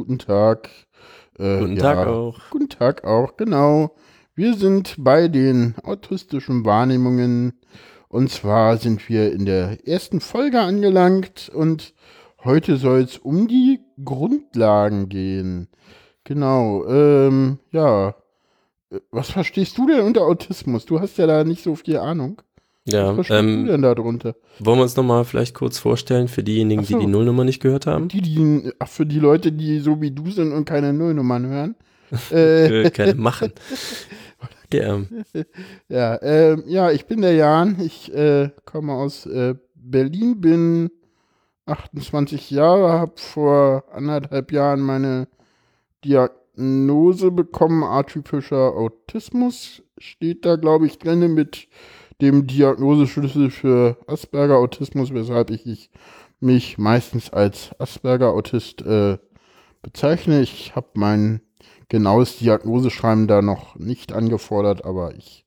guten Tag. Äh, guten ja, Tag auch. Guten Tag auch, genau. Wir sind bei den autistischen Wahrnehmungen. Und zwar sind wir in der ersten Folge angelangt und heute soll es um die Grundlagen gehen. Genau, ähm, ja. Äh, was verstehst du denn unter Autismus? Du hast ja da nicht so viel Ahnung. Ja, Was ähm, denn da drunter? Wollen wir uns nochmal vielleicht kurz vorstellen für diejenigen, so, die die Nullnummer nicht gehört haben? Die, die, ach, für die Leute, die so wie du sind und keine Nullnummern hören. äh, keine machen. ja, ja, äh, ja, ich bin der Jan. Ich äh, komme aus äh, Berlin, bin 28 Jahre, habe vor anderthalb Jahren meine Diagnose bekommen, atypischer Autismus. Steht da, glaube ich, drin mit dem Diagnoseschlüssel für Asperger-Autismus, weshalb ich mich meistens als Asperger-Autist äh, bezeichne. Ich habe mein genaues Diagnoseschreiben da noch nicht angefordert, aber ich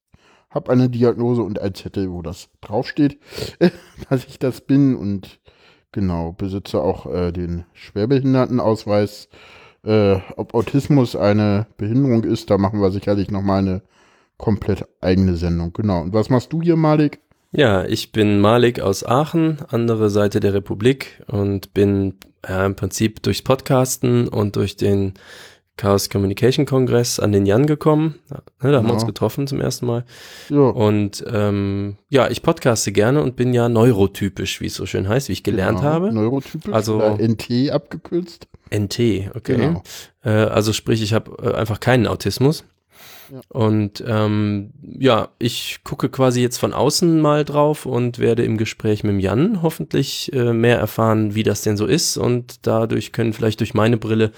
habe eine Diagnose und ein Zettel, wo das draufsteht, dass ich das bin und genau, besitze auch äh, den Schwerbehindertenausweis. Äh, ob Autismus eine Behinderung ist, da machen wir sicherlich noch mal eine komplett eigene Sendung. Genau. Und was machst du hier, Malik? Ja, ich bin Malik aus Aachen, andere Seite der Republik und bin äh, im Prinzip durchs Podcasten und durch den Chaos Communication Kongress an den Jan gekommen. Ne, da genau. haben wir uns getroffen zum ersten Mal. Ja. Und ähm, ja, ich podcaste gerne und bin ja neurotypisch, wie es so schön heißt, wie ich gelernt genau. habe. Neurotypisch, also NT abgekürzt. NT, okay. Genau. Äh, also sprich, ich habe äh, einfach keinen Autismus. Und ähm, ja, ich gucke quasi jetzt von außen mal drauf und werde im Gespräch mit Jan hoffentlich äh, mehr erfahren, wie das denn so ist. Und dadurch können vielleicht durch meine Brille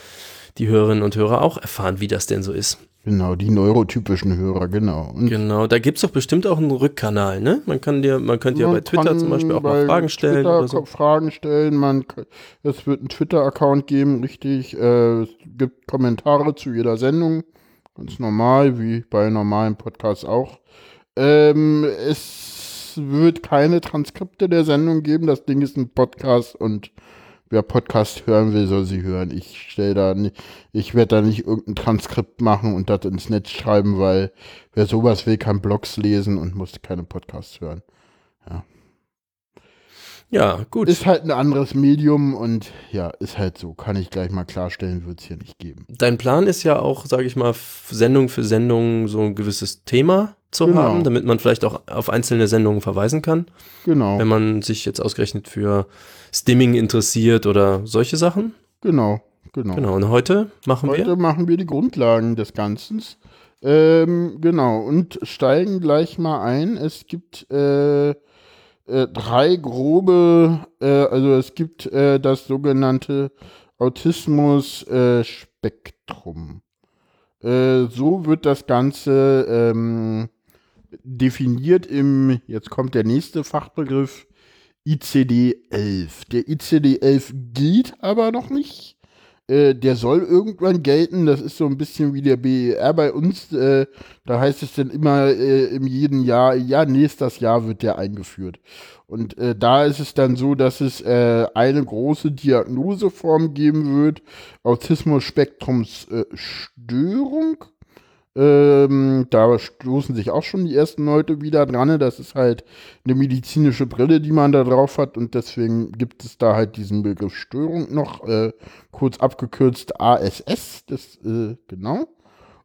die Hörerinnen und Hörer auch erfahren, wie das denn so ist. Genau, die neurotypischen Hörer, genau. Und genau, da gibt's doch bestimmt auch einen Rückkanal, ne? Man kann dir, man könnte ja bei Twitter zum Beispiel auch mal Fragen stellen. Twitter oder so. Fragen stellen, man, es wird einen Twitter-Account geben, richtig. Äh, es gibt Kommentare zu jeder Sendung. Ganz normal, wie bei normalen Podcasts auch. Ähm, es wird keine Transkripte der Sendung geben. Das Ding ist ein Podcast und wer Podcast hören will, soll sie hören. Ich stelle da nicht, ich werde da nicht irgendein Transkript machen und das ins Netz schreiben, weil wer sowas will, kann Blogs lesen und muss keine Podcasts hören. Ja. Ja, gut. Ist halt ein anderes Medium und ja, ist halt so. Kann ich gleich mal klarstellen, wird es hier nicht geben. Dein Plan ist ja auch, sage ich mal, Sendung für Sendung so ein gewisses Thema zu genau. haben, damit man vielleicht auch auf einzelne Sendungen verweisen kann. Genau. Wenn man sich jetzt ausgerechnet für Stimming interessiert oder solche Sachen. Genau, genau. Genau, und heute machen heute wir? Heute machen wir die Grundlagen des Ganzen. Ähm, genau, und steigen gleich mal ein. Es gibt äh, äh, drei grobe, äh, also es gibt äh, das sogenannte Autismus-Spektrum. Äh, so wird das Ganze ähm, definiert im, jetzt kommt der nächste Fachbegriff, ICD-11. Der ICD-11 gilt aber noch nicht. Äh, der soll irgendwann gelten. Das ist so ein bisschen wie der BER bei uns. Äh, da heißt es dann immer äh, im jeden Jahr, ja, nächstes Jahr wird der eingeführt. Und äh, da ist es dann so, dass es äh, eine große Diagnoseform geben wird, Autismus-Spektrumsstörung. Ähm, da stoßen sich auch schon die ersten Leute wieder dran. Das ist halt eine medizinische Brille, die man da drauf hat. Und deswegen gibt es da halt diesen Begriff Störung noch, äh, kurz abgekürzt ASS. Das, äh, genau.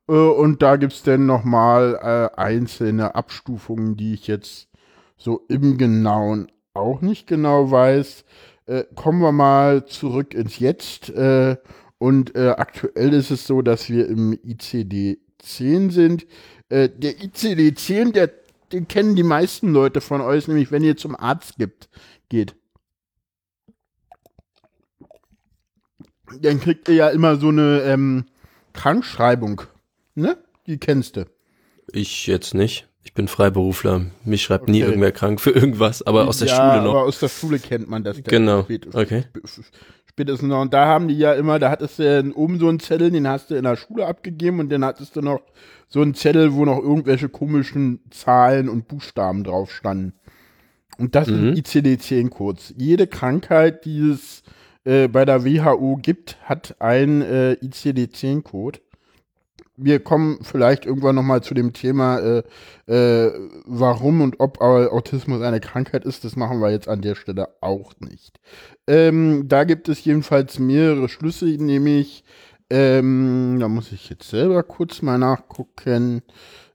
Äh, und da gibt es dann nochmal äh, einzelne Abstufungen, die ich jetzt so im Genauen auch nicht genau weiß. Äh, kommen wir mal zurück ins Jetzt. Äh, und äh, aktuell ist es so, dass wir im ICD 10 sind. Äh, der ICD-10, der, den kennen die meisten Leute von euch, nämlich wenn ihr zum Arzt gibt, geht. Dann kriegt ihr ja immer so eine ähm, Krankschreibung. Ne? Die kennst du. Ich jetzt nicht. Ich bin Freiberufler. Mich schreibt okay. nie irgendwer krank für irgendwas, aber aus der ja, Schule noch. Aber aus der Schule kennt man das. Genau. Okay spätestens noch. Und da haben die ja immer, da hattest du oben so einen Zettel, den hast du in der Schule abgegeben und dann hattest du noch so einen Zettel, wo noch irgendwelche komischen Zahlen und Buchstaben drauf standen. Und das mhm. ist ICD-10 kurz. Jede Krankheit, die es äh, bei der WHO gibt, hat ein äh, ICD-10-Code. Wir kommen vielleicht irgendwann nochmal zu dem Thema, äh, äh, warum und ob Autismus eine Krankheit ist. Das machen wir jetzt an der Stelle auch nicht. Ähm, da gibt es jedenfalls mehrere Schlüsse, nämlich, ähm, da muss ich jetzt selber kurz mal nachgucken.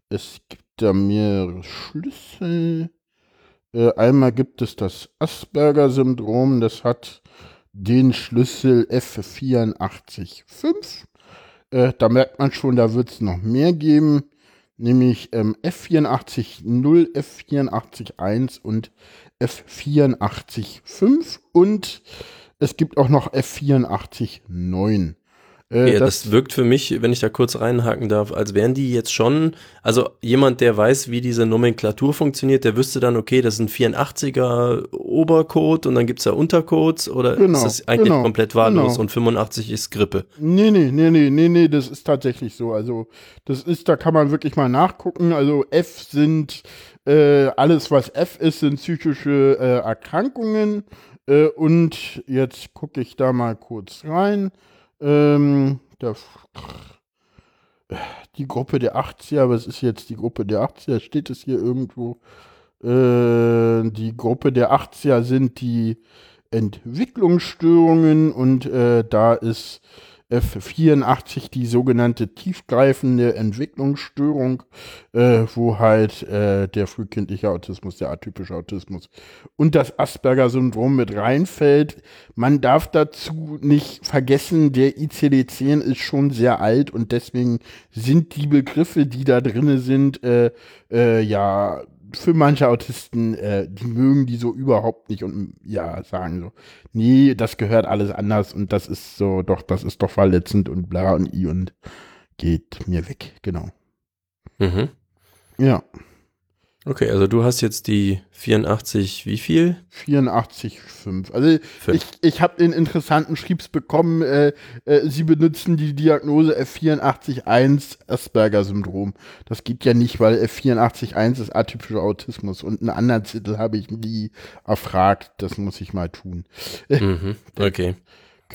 Es gibt da mehrere Schlüssel. Äh, einmal gibt es das Asperger-Syndrom, das hat den Schlüssel F845. Äh, da merkt man schon, da wird es noch mehr geben, nämlich ähm, F840, F841 und F845 und es gibt auch noch F849. Äh, ja, das, das, wirkt für mich, wenn ich da kurz reinhaken darf, als wären die jetzt schon, also jemand, der weiß, wie diese Nomenklatur funktioniert, der wüsste dann, okay, das ist ein 84er Obercode und dann gibt es ja Untercodes oder genau, ist das eigentlich genau, komplett wahllos genau. und 85 ist Grippe? Nee, nee, nee, nee, nee, nee, das ist tatsächlich so. Also das ist, da kann man wirklich mal nachgucken. Also F sind äh, alles, was F ist, sind psychische äh, Erkrankungen. Äh, und jetzt gucke ich da mal kurz rein. Ähm, der, die Gruppe der 80er, was ist jetzt die Gruppe der 80er? Steht es hier irgendwo? Äh, die Gruppe der 80er sind die Entwicklungsstörungen und äh, da ist F84 die sogenannte tiefgreifende Entwicklungsstörung, äh, wo halt äh, der frühkindliche Autismus, der atypische Autismus und das Asperger-Syndrom mit reinfällt. Man darf dazu nicht vergessen, der ICD-10 ist schon sehr alt und deswegen sind die Begriffe, die da drinne sind, äh, äh ja für manche Autisten, äh, die mögen die so überhaupt nicht und ja, sagen so, nee, das gehört alles anders und das ist so, doch, das ist doch verletzend und bla und i und geht mir weg, genau. Mhm. Ja. Okay, also du hast jetzt die 84, wie viel? 84,5. Also Fünf. ich, ich habe den interessanten Schriebs bekommen, äh, äh, sie benutzen die Diagnose F84.1 Asperger-Syndrom. Das geht ja nicht, weil F84.1 ist atypischer Autismus und einen anderen Titel habe ich nie erfragt. Das muss ich mal tun. Mhm, okay.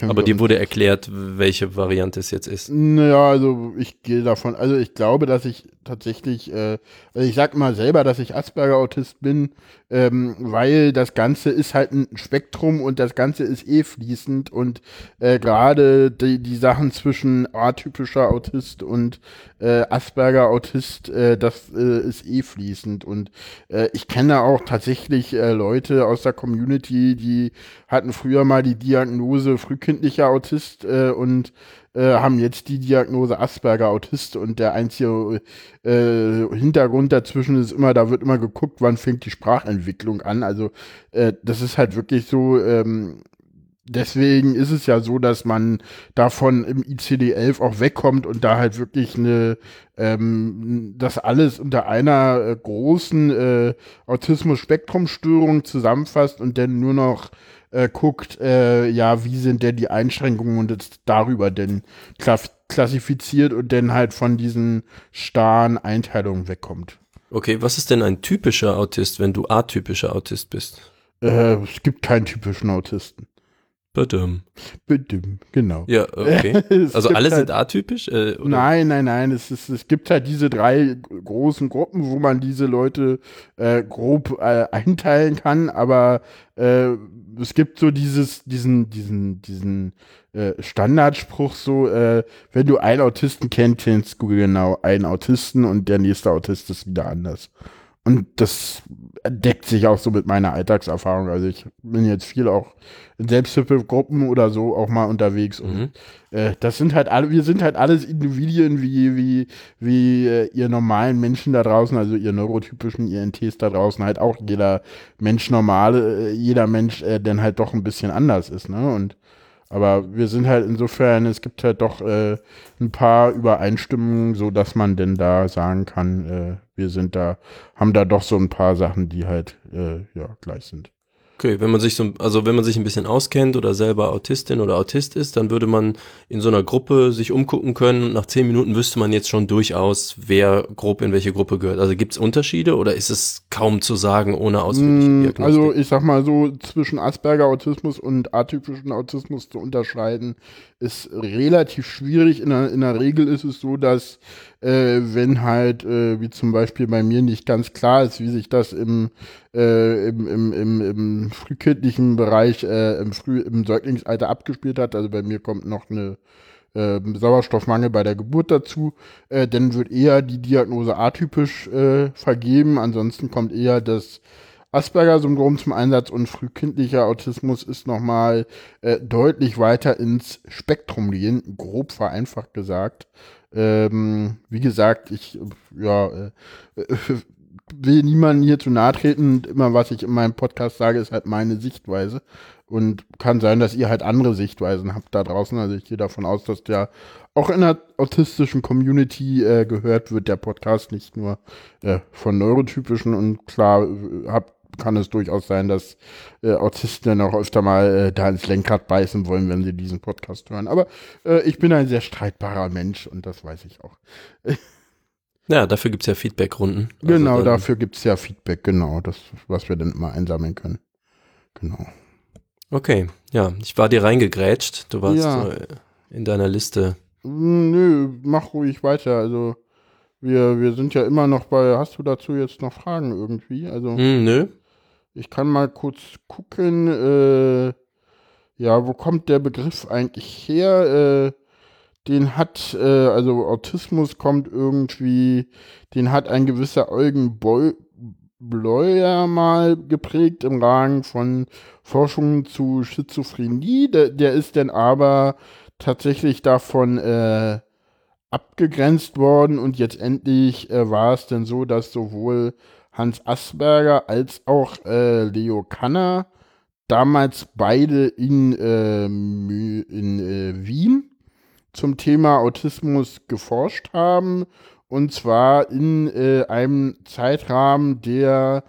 Aber dir wurde erklärt, welche Variante es jetzt ist. Naja, also ich gehe davon, also ich glaube, dass ich tatsächlich, äh, also ich sag mal selber, dass ich Asperger-Autist bin, ähm, weil das Ganze ist halt ein Spektrum und das Ganze ist eh fließend und äh, gerade die, die Sachen zwischen atypischer Autist und äh, Asperger-Autist, äh, das äh, ist eh fließend und äh, ich kenne auch tatsächlich äh, Leute aus der Community, die hatten früher mal die Diagnose frühkindlicher Autist äh, und äh, haben jetzt die Diagnose Asperger Autist und der einzige äh, Hintergrund dazwischen ist immer, da wird immer geguckt, wann fängt die Sprachentwicklung an. Also äh, das ist halt wirklich so, ähm, deswegen ist es ja so, dass man davon im ICD-11 auch wegkommt und da halt wirklich eine, ähm, das alles unter einer äh, großen äh, Autismus-Spektrum-Störung zusammenfasst und dann nur noch äh, guckt, äh, ja, wie sind denn die Einschränkungen und jetzt darüber denn klassifiziert und dann halt von diesen starren Einteilungen wegkommt. Okay, was ist denn ein typischer Autist, wenn du atypischer Autist bist? Äh, es gibt keinen typischen Autisten. Badum. Badum, genau. Ja, okay. Also alle halt, sind atypisch? Äh, nein, nein, nein. Es, ist, es gibt halt diese drei großen Gruppen, wo man diese Leute äh, grob äh, einteilen kann, aber äh, es gibt so dieses, diesen, diesen, diesen äh, Standardspruch so, äh, wenn du einen Autisten kennst, kennst du genau einen Autisten und der nächste Autist ist wieder anders. Und das deckt sich auch so mit meiner Alltagserfahrung. Also ich bin jetzt viel auch in Selbsthilfegruppen oder so auch mal unterwegs. Und mhm. äh, das sind halt alle, wir sind halt alles Individuen wie, wie, wie äh, ihr normalen Menschen da draußen, also ihr neurotypischen INTs da draußen, halt auch jeder Mensch normale, äh, jeder Mensch, äh, der halt doch ein bisschen anders ist, ne? Und aber wir sind halt insofern, es gibt halt doch äh, ein paar Übereinstimmungen, so dass man denn da sagen kann, äh, wir sind da, haben da doch so ein paar Sachen, die halt äh, ja gleich sind. Okay, wenn man sich so, also wenn man sich ein bisschen auskennt oder selber Autistin oder Autist ist, dann würde man in so einer Gruppe sich umgucken können und nach zehn Minuten wüsste man jetzt schon durchaus, wer grob in welche Gruppe gehört. Also gibt es Unterschiede oder ist es kaum zu sagen ohne ausführliche Mm, Diagnostik? Also ich sag mal so, zwischen Asperger-Autismus und atypischen Autismus zu unterscheiden, ist relativ schwierig. In der, in der Regel ist es so, dass äh, wenn halt, äh, wie zum Beispiel bei mir nicht ganz klar ist, wie sich das im, äh, im, im, im, im frühkindlichen Bereich, äh, im, Früh, im Säuglingsalter abgespielt hat, also bei mir kommt noch eine äh, Sauerstoffmangel bei der Geburt dazu, äh, dann wird eher die Diagnose atypisch äh, vergeben. Ansonsten kommt eher das Asperger-Syndrom zum Einsatz und frühkindlicher Autismus ist nochmal äh, deutlich weiter ins Spektrum gehen, grob vereinfacht gesagt. Ähm, wie gesagt, ich ja, äh, will niemanden hier zu nahe treten. Immer was ich in meinem Podcast sage, ist halt meine Sichtweise. Und kann sein, dass ihr halt andere Sichtweisen habt da draußen. Also ich gehe davon aus, dass der auch in der autistischen Community äh, gehört wird, der Podcast, nicht nur äh, von neurotypischen. Und klar äh, hab, kann es durchaus sein, dass äh, Autisten dann auch öfter mal äh, da ins Lenkrad beißen wollen, wenn sie diesen Podcast hören. Aber äh, ich bin ein sehr streitbarer Mensch und das weiß ich auch. ja, dafür gibt's ja Feedbackrunden. Also Genau, dafür gibt es ja Feedback, genau, das, was wir dann immer einsammeln können. Genau. Okay, ja, ich war dir reingegrätscht. Du warst Ja. so äh, in deiner Liste. Mm, Nö, mach ruhig weiter. Also, wir, wir sind ja immer noch bei, hast du dazu jetzt noch Fragen irgendwie? Also, Hm, nö. Ich kann mal kurz gucken, äh, ja, wo kommt der Begriff eigentlich her? Äh, den hat, äh, also Autismus kommt irgendwie, den hat ein gewisser Eugen Boy, Bleuer mal geprägt im Rahmen von Forschungen zu Schizophrenie. Der, der ist dann aber tatsächlich davon äh, abgegrenzt worden und jetzt endlich äh, war es dann so, dass sowohl Hans Asperger als auch äh, Leo Kanner damals beide in, äh, in äh, Wien zum Thema Autismus geforscht haben und zwar in äh, einem Zeitrahmen, der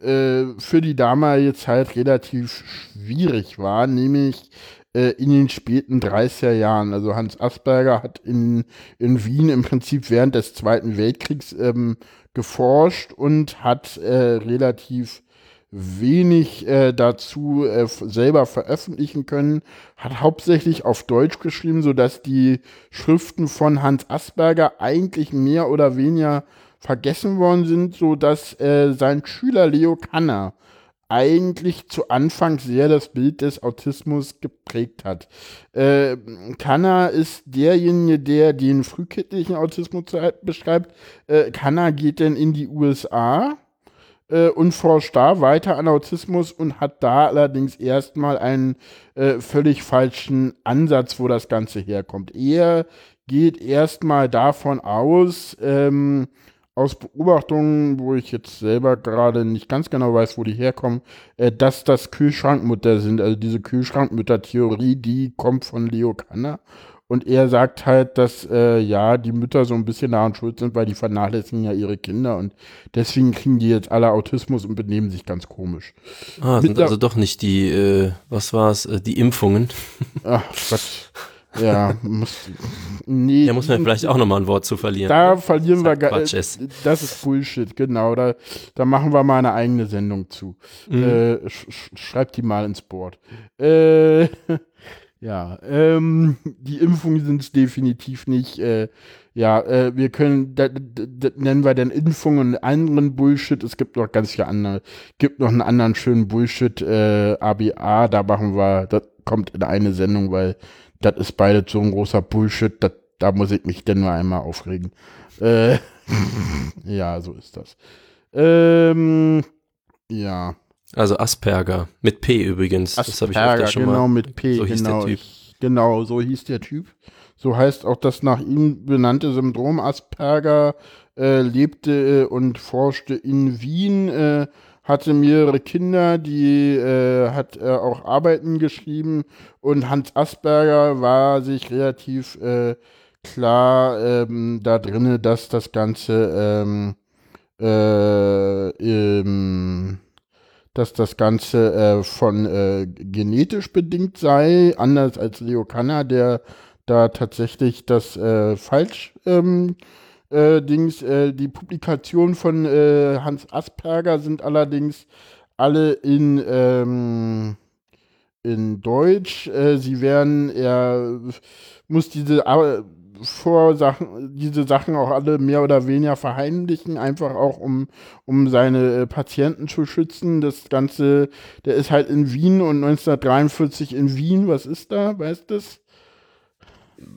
äh, für die damalige Zeit relativ schwierig war, nämlich äh, in den späten 30er Jahren. Also Hans Asperger hat in, in Wien im Prinzip während des Zweiten Weltkriegs ähm, geforscht und hat äh, relativ wenig äh, dazu äh, selber veröffentlichen können, hat hauptsächlich auf Deutsch geschrieben, sodass die Schriften von Hans Asperger eigentlich mehr oder weniger vergessen worden sind, sodass äh, sein Schüler Leo Kanner eigentlich zu Anfang sehr das Bild des Autismus geprägt hat. Äh, Kanner ist derjenige, der den frühkindlichen Autismus beschreibt. Äh, Kanner geht dann in die USA äh, und forscht da weiter an Autismus und hat da allerdings erstmal einen äh, völlig falschen Ansatz, wo das Ganze herkommt. Er geht erstmal davon aus, ähm, aus Beobachtungen, wo ich jetzt selber gerade nicht ganz genau weiß, wo die herkommen, äh, dass das Kühlschrankmutter sind. Also diese Kühlschrankmutter-Theorie, die kommt von Leo Kanner. Und er sagt halt, dass äh, ja die Mütter so ein bisschen daran schuld sind, weil die vernachlässigen ja ihre Kinder und deswegen kriegen die jetzt alle Autismus und benehmen sich ganz komisch. Ah, sind der- also doch nicht die, äh, was war's, äh, die Impfungen. Ach Gott. Ja, muss. Nee, Da muss man vielleicht auch nochmal ein Wort zu verlieren. Da verlieren wir gar ist. Das ist Bullshit, genau. Da, da machen wir mal eine eigene Sendung zu. Mhm. Äh, sch sch schreibt die mal ins Board. Äh, ja, ähm, die Impfungen sind es definitiv nicht. Äh, ja, äh, wir können, da, da, da nennen wir dann Impfungen und anderen Bullshit. Es gibt noch ganz viele andere, gibt noch einen anderen schönen Bullshit, äh, ABA, da machen wir, das kommt in eine Sendung, weil das ist beide so ein großer Bullshit, das, da muss ich mich denn nur einmal aufregen. Äh, ja, so ist das. Ähm, ja. Also Asperger, mit P übrigens. das habe ich Asperger, öfter schon genau mal. mit P, so hieß der genau. Typ. Ich, genau, so hieß der Typ. So heißt auch das nach ihm benannte Syndrom. Asperger äh, lebte äh, und forschte in Wien, äh, hatte mehrere Kinder, die äh, hat äh, auch Arbeiten geschrieben. Und Hans Asperger war sich relativ äh, klar ähm, da drinne, dass das Ganze ähm, äh, ähm, dass das Ganze äh, von äh, genetisch bedingt sei, anders als Leo Kanner, der da tatsächlich das äh, falsch ähm, äh, äh, die Publikationen von äh, Hans Asperger sind allerdings alle in, ähm, in Deutsch. Äh, sie werden, er muss diese äh, Vorsachen, diese Sachen auch alle mehr oder weniger verheimlichen, einfach auch um, um seine äh, Patienten zu schützen. Das Ganze, der ist halt in Wien und 1943 in Wien. Was ist da? Weißt du?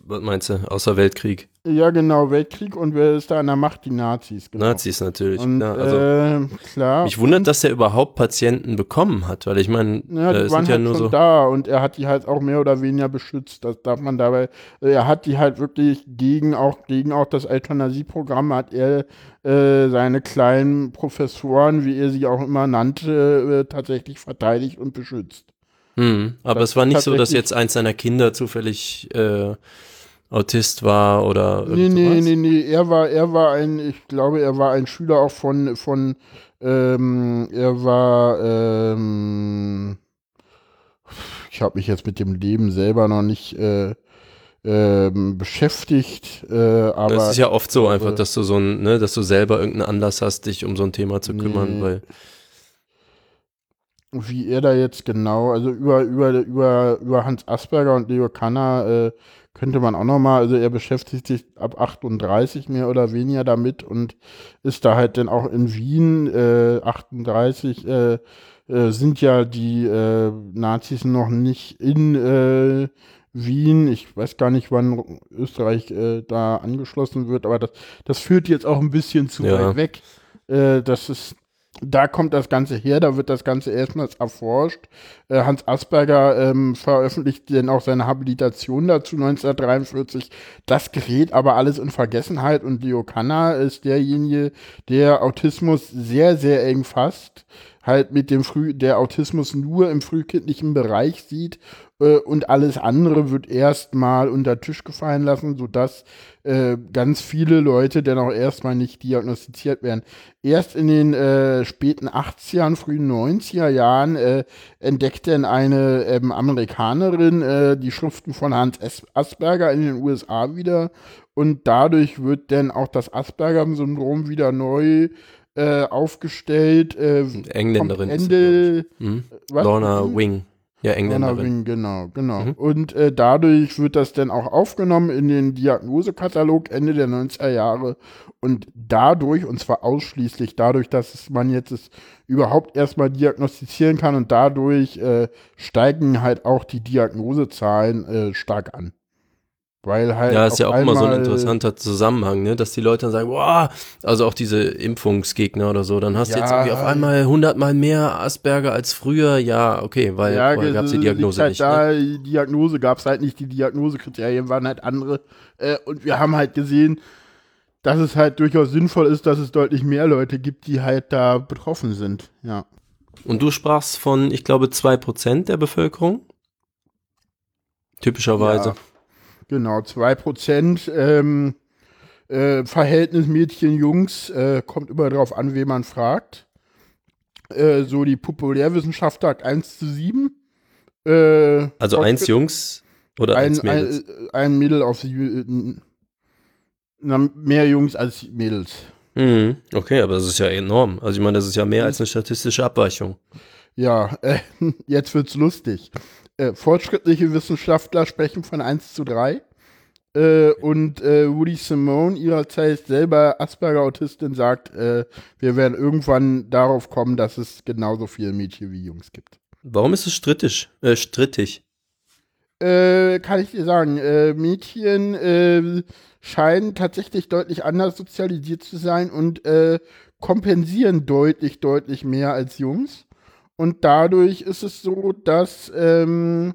Was meinst du? Außer Weltkrieg? Ja, genau, Weltkrieg und wer ist da an der Macht? Die Nazis. Genau. Nazis natürlich. Und, ja, also, äh, klar. Mich wundert, dass er überhaupt Patienten bekommen hat, weil ich meine, ja, die äh, waren sind ja halt nur so. da und er hat die halt auch mehr oder weniger beschützt. Das darf man dabei. Er hat die halt wirklich gegen auch gegen auch das Euthanasieprogramm hat er äh, seine kleinen Professoren, wie er sie auch immer nannte, äh, tatsächlich verteidigt und beschützt. Hm, aber Das es war nicht so, dass jetzt eins seiner Kinder zufällig äh, Autist war oder Nee, nee, nee, nee, er war, er war ein, ich glaube, er war ein Schüler auch von, von, ähm, er war, ähm, ich habe mich jetzt mit dem Leben selber noch nicht äh, ähm, beschäftigt, äh, aber Das ist ja oft so einfach, dass du so ein, ne, dass du selber irgendeinen Anlass hast, dich um so ein Thema zu kümmern, Nee. weil wie er da jetzt genau, also über, über, über, über Hans Asperger und Leo Kanner äh, könnte man auch nochmal, also er beschäftigt sich ab 38 mehr oder weniger damit und ist da halt dann auch in Wien, äh, 38 äh, äh, sind ja die äh, Nazis noch nicht in äh, Wien. Ich weiß gar nicht, wann Österreich äh, da angeschlossen wird, aber das, das führt jetzt auch ein bisschen zu Ja. weit weg. Äh, das ist da kommt das Ganze her, da wird das Ganze erstmals erforscht. Äh, Hans Asperger ähm, veröffentlicht dann auch seine Habilitation dazu 1943. Das gerät aber alles in Vergessenheit und Leo Kanner ist derjenige, der Autismus sehr, sehr eng fasst, halt mit dem Früh, der Autismus nur im frühkindlichen Bereich sieht äh, und alles andere wird erstmal unter Tisch gefallen lassen, sodass äh, ganz viele Leute dann auch erstmal nicht diagnostiziert werden. Erst in den äh, späten 80ern, frühen 90er Jahren äh, entdeckt dann eine ähm, Amerikanerin äh, die Schriften von Hans Asperger in den USA wieder und dadurch wird dann auch das Asperger-Syndrom wieder neu äh, aufgestellt. Äh, Engländerin. ist Ende, glaub ich. Hm? was? Lorna Wing. Ja, Engländerin. Genau, genau. Mhm. Und äh, dadurch wird das dann auch aufgenommen in den Diagnosekatalog Ende der 90er Jahre. Und dadurch, und zwar ausschließlich dadurch, dass man jetzt es überhaupt erstmal diagnostizieren kann und dadurch äh, steigen halt auch die Diagnosezahlen äh, stark an. Weil halt. Ja, ist ja auch immer so ein interessanter Zusammenhang, ne? dass die Leute dann sagen, boah, also auch diese Impfungsgegner oder so, dann hast du jetzt Ja. irgendwie auf einmal hundertmal mehr Asperger als früher, ja, okay, weil ja, vorher gab es die Diagnose halt nicht. Da, Ne? Die Diagnose gab es halt nicht, die Diagnosekriterien waren halt andere. Äh, und wir haben halt gesehen, dass es halt durchaus sinnvoll ist, dass es deutlich mehr Leute gibt, die halt da betroffen sind. Ja. Und du sprachst von, ich glaube, zwei Prozent der Bevölkerung? Typischerweise. Ja, genau, 2%. Ähm, äh, Verhältnis Mädchen-Jungs äh, kommt immer darauf an, wen man fragt. Äh, so die Populärwissenschaft sagt 1 zu 7. Äh, Also eins Jungs oder eins ein, Mädels? ein, ein Mädel auf Jü- na, mehr Jungs als Mädels. Mhm. Okay, aber das ist ja enorm. Also ich meine, das ist ja mehr als eine statistische Abweichung. Ja, äh, jetzt wird's lustig. Äh, fortschrittliche Wissenschaftler sprechen von 1 zu 3. Äh, und äh, Woody Simone, ihrerzeit selber Asperger-Autistin, sagt, äh, wir werden irgendwann darauf kommen, dass es genauso viele Mädchen wie Jungs gibt. Warum ist es strittig? Äh, strittig? Äh, kann ich dir sagen, äh, Mädchen äh, scheinen tatsächlich deutlich anders sozialisiert zu sein und kompensieren deutlich, deutlich mehr als Jungs. Und dadurch ist es so, dass ähm,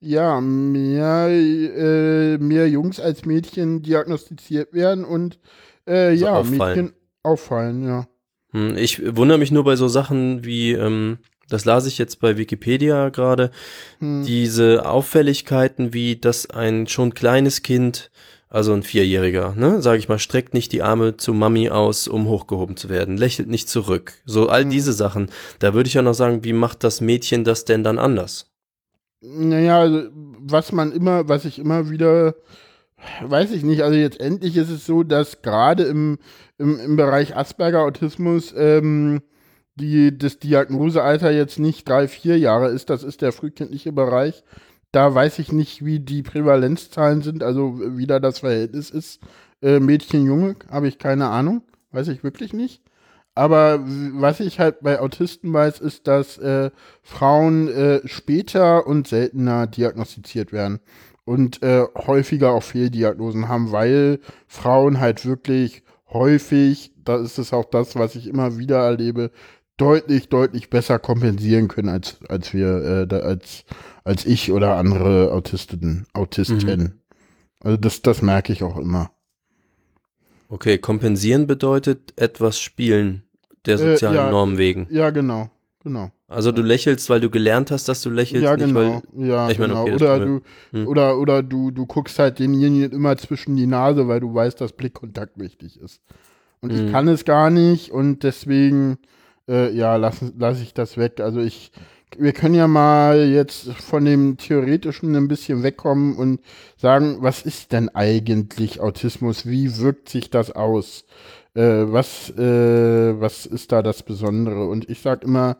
ja mehr, äh, mehr Jungs als Mädchen diagnostiziert werden und äh, Also ja, auffallen. Mädchen auffallen, ja. Hm, Ich wundere mich nur bei so Sachen wie, ähm, das las ich jetzt bei Wikipedia gerade, Hm. diese Auffälligkeiten wie, dass ein schon kleines Kind Also ein Vierjähriger, ne, sage ich mal, streckt nicht die Arme zu Mami aus, um hochgehoben zu werden, lächelt nicht zurück. So all Mhm. diese Sachen. Da würde ich ja noch sagen, wie macht das Mädchen das denn dann anders? Naja, also, was man immer, was ich immer wieder, weiß ich nicht, also jetzt endlich ist es so, dass gerade im, im, im Bereich Asperger-Autismus ähm, die, das Diagnosealter jetzt nicht drei, vier Jahre ist, das ist der frühkindliche Bereich. Da weiß ich nicht, wie die Prävalenzzahlen sind, also wie da das Verhältnis ist. Äh, Mädchen, Junge, habe ich keine Ahnung, weiß ich wirklich nicht. Aber was ich halt bei Autisten weiß, ist, dass äh, Frauen äh, später und seltener diagnostiziert werden und äh, häufiger auch Fehldiagnosen haben, weil Frauen halt wirklich häufig, da ist es auch das, was ich immer wieder erlebe, deutlich, deutlich besser kompensieren können als, als wir, äh, als, als ich oder andere Autistinnen, Autisten. Also das, das merke ich auch immer. Okay, kompensieren bedeutet etwas spielen der Äh, sozialen ja. Norm wegen. Ja, genau, genau. Also du lächelst, weil du gelernt hast, dass du lächelst, Ja, nicht genau. weil Ja, Ich meine, genau. okay, oder du, Hm. oder, oder du, du guckst halt denjenigen immer zwischen die Nase, weil du weißt, dass Blickkontakt wichtig ist. Und ich Mhm. kann es gar nicht und deswegen, äh, ja, lasse lass ich das weg. Also ich, wir können ja mal jetzt von dem Theoretischen ein bisschen wegkommen und sagen, was ist denn eigentlich Autismus? Wie wirkt sich das aus? Äh, was, äh, was ist da das Besondere? Und ich sag immer,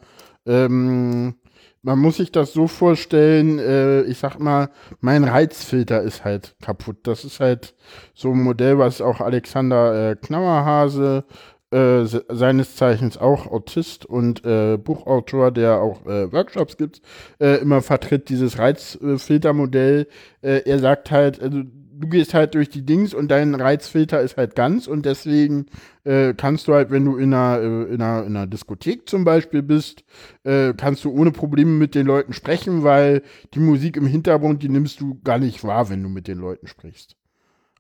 ähm, man muss sich das so vorstellen, äh, ich sag mal, mein Reizfilter ist halt kaputt. Das ist halt so ein Modell, was auch Alexander äh, Knauerhase, äh, se- seines Zeichens auch Autist und äh, Buchautor, der auch äh, Workshops gibt, äh, immer vertritt, dieses Reizfiltermodell. Äh, er sagt halt, also du gehst halt durch die Dings und dein Reizfilter ist halt ganz und deswegen äh, kannst du halt, wenn du in einer, äh, in, einer, in einer Diskothek zum Beispiel bist, äh, kannst du ohne Probleme mit den Leuten sprechen, weil die Musik im Hintergrund, die nimmst du gar nicht wahr, wenn du mit den Leuten sprichst.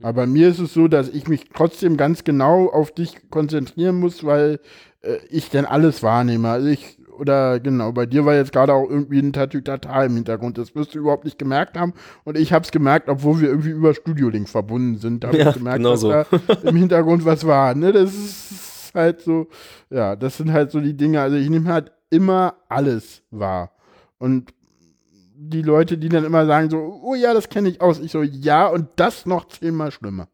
Aber bei mir ist es so, dass ich mich trotzdem ganz genau auf dich konzentrieren muss, weil äh, ich dann alles wahrnehme. Also ich, oder genau, bei dir war jetzt gerade auch irgendwie ein Tatütata im Hintergrund. Das wirst du überhaupt nicht gemerkt haben. Und ich habe es gemerkt, obwohl wir irgendwie über Studio-Link verbunden sind. Da hab Ja, ich gemerkt, genau dass so. da im Hintergrund was war. Ne? Das ist halt so, ja, das sind halt so die Dinge. Also ich nehme halt immer alles wahr. Und die Leute, die dann immer sagen so, oh ja, das kenne ich aus. Ich so, ja, und das noch zehnmal schlimmer.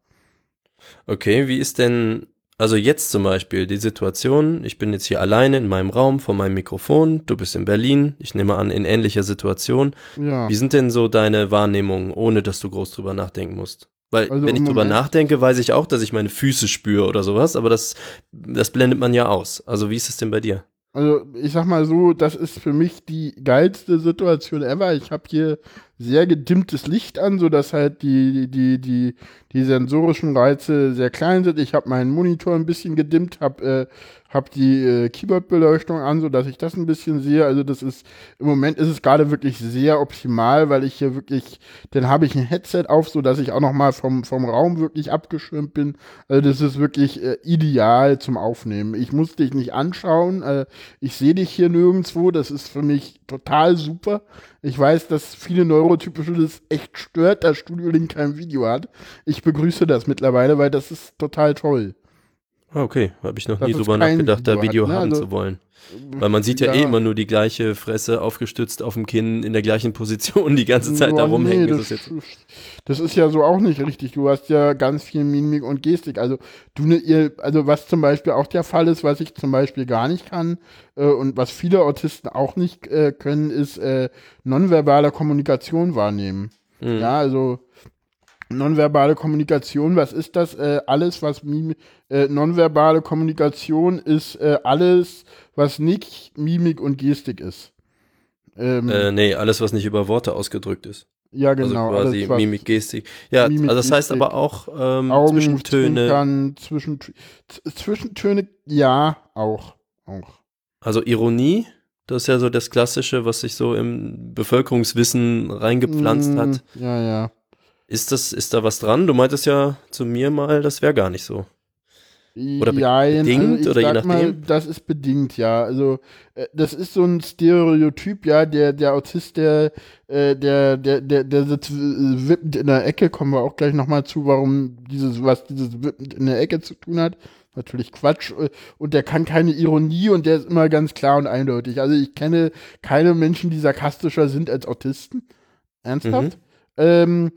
Okay, wie ist denn, also jetzt zum Beispiel die Situation, ich bin jetzt hier alleine in meinem Raum vor meinem Mikrofon, du bist in Berlin, ich nehme an, in ähnlicher Situation. Ja. Wie sind denn so deine Wahrnehmungen, ohne dass du groß drüber nachdenken musst? Weil, Also wenn ich drüber nachdenke, weiß ich auch, dass ich meine Füße spüre oder sowas, aber das, das blendet man ja aus. Also, wie ist es denn bei dir? Also ich sag mal so, das ist für mich die geilste Situation ever. Ich habe hier sehr gedimmtes Licht an, sodass halt die, die, die, die sensorischen Reize sehr klein sind. Ich habe meinen Monitor ein bisschen gedimmt, habe äh, hab die äh, Keyboard-Beleuchtung an, sodass ich das ein bisschen sehe. Also das ist, im Moment ist es gerade wirklich sehr optimal, weil ich hier wirklich, dann habe ich ein Headset auf, sodass ich auch noch mal vom, vom Raum wirklich abgeschirmt bin. Also das ist wirklich äh, ideal zum Aufnehmen. Ich muss dich nicht anschauen, äh, ich sehe dich hier nirgendwo, das ist für mich total super. Ich weiß, dass viele Neurotypische das echt stört, dass Studio Link kein Video hat. Ich begrüße das mittlerweile, weil das ist total toll. Ah, okay, habe ich noch Dass nie drüber nachgedacht, da Video ne? haben Also- zu wollen. Weil man sieht ja, Ja. eh immer nur die gleiche Fresse aufgestützt auf dem Kinn in der gleichen Position die ganze Zeit da rumhängen. nee, ist das, das jetzt das ist ja so auch nicht richtig. Du hast ja ganz viel Mimik und Gestik. Also du ne, ihr, also was zum Beispiel auch der Fall ist, was ich zum Beispiel gar nicht kann äh, und was viele Autisten auch nicht äh, können, ist äh, nonverbale Kommunikation wahrnehmen. Hm. Ja, also nonverbale Kommunikation, was ist das? Äh, alles, was Mim äh, nonverbale Kommunikation ist, äh, alles, was nicht Mimik und Gestik ist. Ähm, Äh, nee, alles, was nicht über Worte ausgedrückt ist. ja, genau. also quasi alles, Mimik, Gestik. Ja, Mimik, also das heißt Gestik, aber auch ähm, Augen, Zwischentöne. Zwischen, Zwischentöne, ja, auch. auch. Also Ironie, das ist ja so das Klassische, was sich so im Bevölkerungswissen reingepflanzt Mm, hat. Ja, ja. Ist das, ist da was dran? Du meintest ja zu mir mal, das wäre gar nicht so. Oder be ja, bedingt also oder je nachdem? Mal, das ist bedingt, ja. Also äh, das ist so ein Stereotyp, ja, der, der Autist, der, äh, der, der, der, der sitzt äh, wippend in der Ecke, kommen wir auch gleich nochmal zu, warum dieses, was dieses wippend in der Ecke zu tun hat. Natürlich Quatsch. Und der kann keine Ironie und der ist immer ganz klar und eindeutig. Also ich kenne keine Menschen, die sarkastischer sind als Autisten. Ernsthaft? Ähm,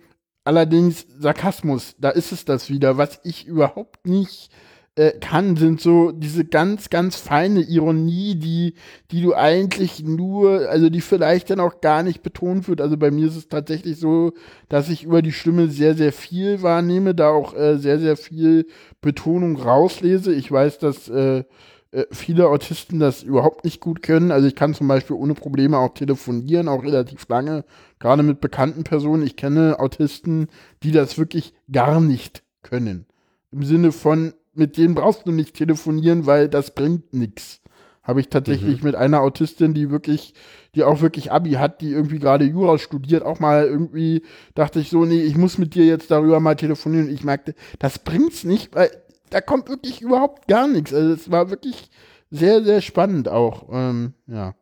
allerdings Sarkasmus, da ist es das wieder. Was ich überhaupt nicht äh, kann, sind so diese ganz, ganz feine Ironie, die, die du eigentlich nur, also die vielleicht dann auch gar nicht betont wird. Also bei mir ist es tatsächlich so, dass ich über die Stimme sehr, sehr viel wahrnehme, da auch äh, sehr, sehr viel Betonung rauslese. Ich weiß, dass äh, äh, viele Autisten das überhaupt nicht gut können. Also ich kann zum Beispiel ohne Probleme auch telefonieren, auch relativ lange, gerade mit bekannten Personen. Ich kenne Autisten, die das wirklich gar nicht können. Im Sinne von, mit denen brauchst du nicht telefonieren, weil das bringt nichts. Habe ich tatsächlich mit einer Autistin, die wirklich, die auch wirklich Abi hat, die irgendwie gerade Jura studiert, auch mal irgendwie dachte ich so, nee, ich muss mit dir jetzt darüber mal telefonieren. Ich merkte, das bringt's nicht, weil da kommt wirklich überhaupt gar nichts. Also es war wirklich sehr, sehr spannend auch. Ähm, ja.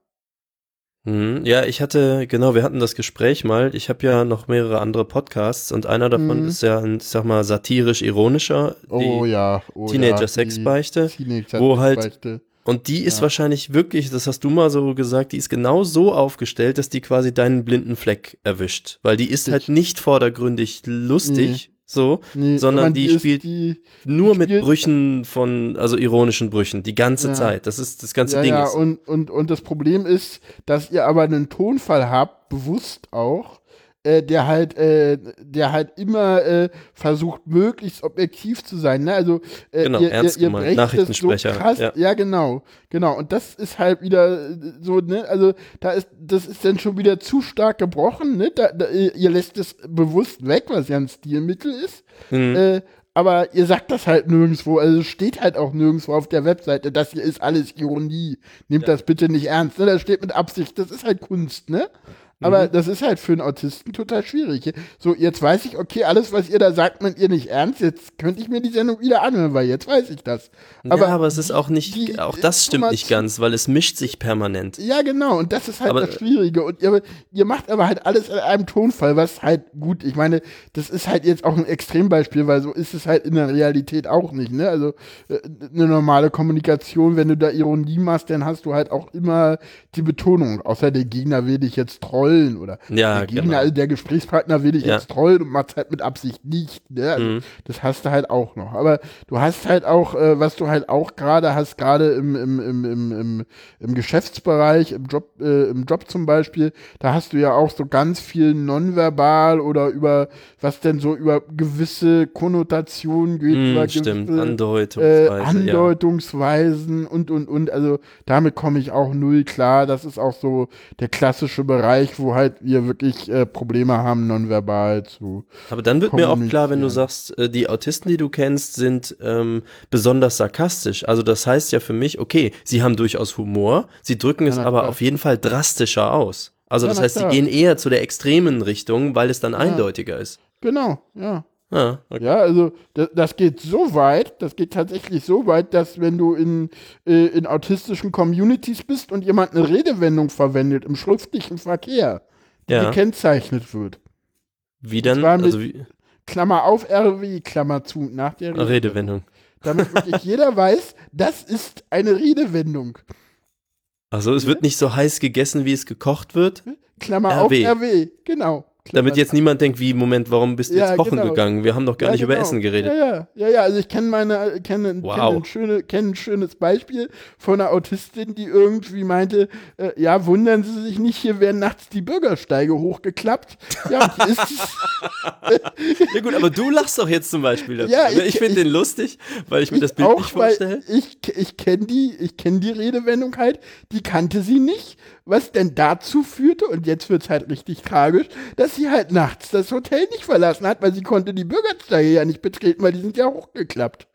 Mhm. Ja, ich hatte, genau, wir hatten das Gespräch mal. Ich habe ja noch mehrere andere Podcasts und einer davon Mhm. ist ja ein, ich sag mal, satirisch-ironischer. Oh die- ja. Oh, Teenager-Sexbeichte, ja, Teenager wo halt-. Und die ist Ja. wahrscheinlich wirklich, das hast du mal so gesagt, die ist genau so aufgestellt, dass die quasi deinen blinden Fleck erwischt. Weil die ist halt nicht vordergründig lustig, so, Nee, sondern die ist spielt die, nur mit spielt- Brüchen von, also ironischen Brüchen, die ganze Ja. Zeit. Das ist das ganze ja, Ding. ja, ist. und, und, und das Problem ist, dass ihr aber einen Tonfall habt, bewusst auch, äh, der halt, äh, der halt immer äh, versucht, möglichst objektiv zu sein. Ne? Also äh, Genau, ihr, ernst ihr, ihr gemeint. brecht das so Nachrichtensprecher, krass. ja. Ja. genau, genau. Und das ist halt wieder äh, so, ne, also da ist, das ist dann schon wieder zu stark gebrochen, ne? Da, da, ihr lässt es bewusst weg, was ja ein Stilmittel ist. Mhm. Aber ihr sagt das halt nirgendwo, also es steht halt auch nirgendwo auf der Webseite, das hier ist alles Ironie. Nehmt das bitte nicht ernst, ne? Das steht mit Absicht, das ist halt Kunst, ne? Aber das ist halt für einen Autisten total schwierig. So, jetzt weiß ich, okay, alles, was ihr da sagt, meint ihr nicht ernst. Jetzt könnte ich mir die Sendung wieder anhören, weil jetzt weiß ich das. Aber, ja, aber es ist auch nicht, die auch das stimmt nicht ganz, weil es mischt sich permanent. Ja, genau, und das ist halt Aber- das Schwierige. Und ihr, ihr macht aber halt alles in einem Tonfall, was halt gut, ich meine, das ist halt jetzt auch ein Extrembeispiel, weil so ist es halt in der Realität auch nicht, ne? Also äh, eine normale Kommunikation, wenn du da Ironie machst, dann hast du halt auch immer die Betonung, außer der Gegner will dich jetzt trollen oder Ja, der Gegner, genau. also der Gesprächspartner will dich Ja. jetzt trollen und macht halt mit Absicht nicht, ne? Also, Mhm. Das hast du halt auch noch. Aber du hast halt auch, äh, was du halt auch gerade hast, gerade im, im, im, im, im, im Geschäftsbereich, im Job, äh, im Job zum Beispiel, da hast du ja auch so ganz viel nonverbal oder über, was denn so über gewisse Konnotationen geht, Mhm, über stimmt, gewisse, äh, Andeutungsweise. ja. Andeutungsweisen und, und, und. Also damit komme ich auch null klar. Das ist auch so der klassische Bereich, wo halt wir wirklich äh, Probleme haben, nonverbal zu. Aber dann wird mir auch klar, wenn du sagst, äh, die Autisten, die du kennst, sind ähm, besonders sarkastisch. Also das heißt ja für mich, okay, sie haben durchaus Humor, sie drücken es na aber klar. auf jeden Fall drastischer aus. Also Ja, das heißt, sie klar. gehen eher zu der extremen Richtung, weil es dann eindeutiger ist. Genau, ja. Ah, okay. Ja, also das, das geht so weit, das geht tatsächlich so weit, dass wenn du in, äh, in autistischen Communities bist und jemand eine Redewendung verwendet im schriftlichen Verkehr, die Ja. gekennzeichnet wird. Wie dann? Also wie, Klammer auf, RW, Klammer zu, nach der Redewendung. Damit wirklich jeder weiß, das ist eine Redewendung. Also es wird nicht so heiß gegessen, wie es gekocht wird, Klammer auf, RW. RW, genau. Damit jetzt niemand denkt, wie, Moment, warum bist du Ja, jetzt kochen genau. gegangen? Wir haben doch gar Ja, nicht über genau. Essen geredet. Ja, ja, ja, ja. Also ich kenne meine, kenne, Wow. kenne, ein schöne, kenne ein schönes Beispiel von einer Autistin, die irgendwie meinte, äh, ja, wundern Sie sich nicht, hier werden nachts die Bürgersteige hochgeklappt. Ja, Ja gut, aber du lachst doch jetzt zum Beispiel dazu. Ja, ne? ich- ich finde den lustig, weil ich mir das Bild auch, nicht vorstelle. ich, ich kenne die, ich kenne die Redewendung halt, die kannte sie nicht, was denn dazu führte, und jetzt wird's halt richtig tragisch, dass sie halt nachts das Hotel nicht verlassen hat, weil sie konnte die Bürgersteige ja nicht betreten, weil die sind ja hochgeklappt.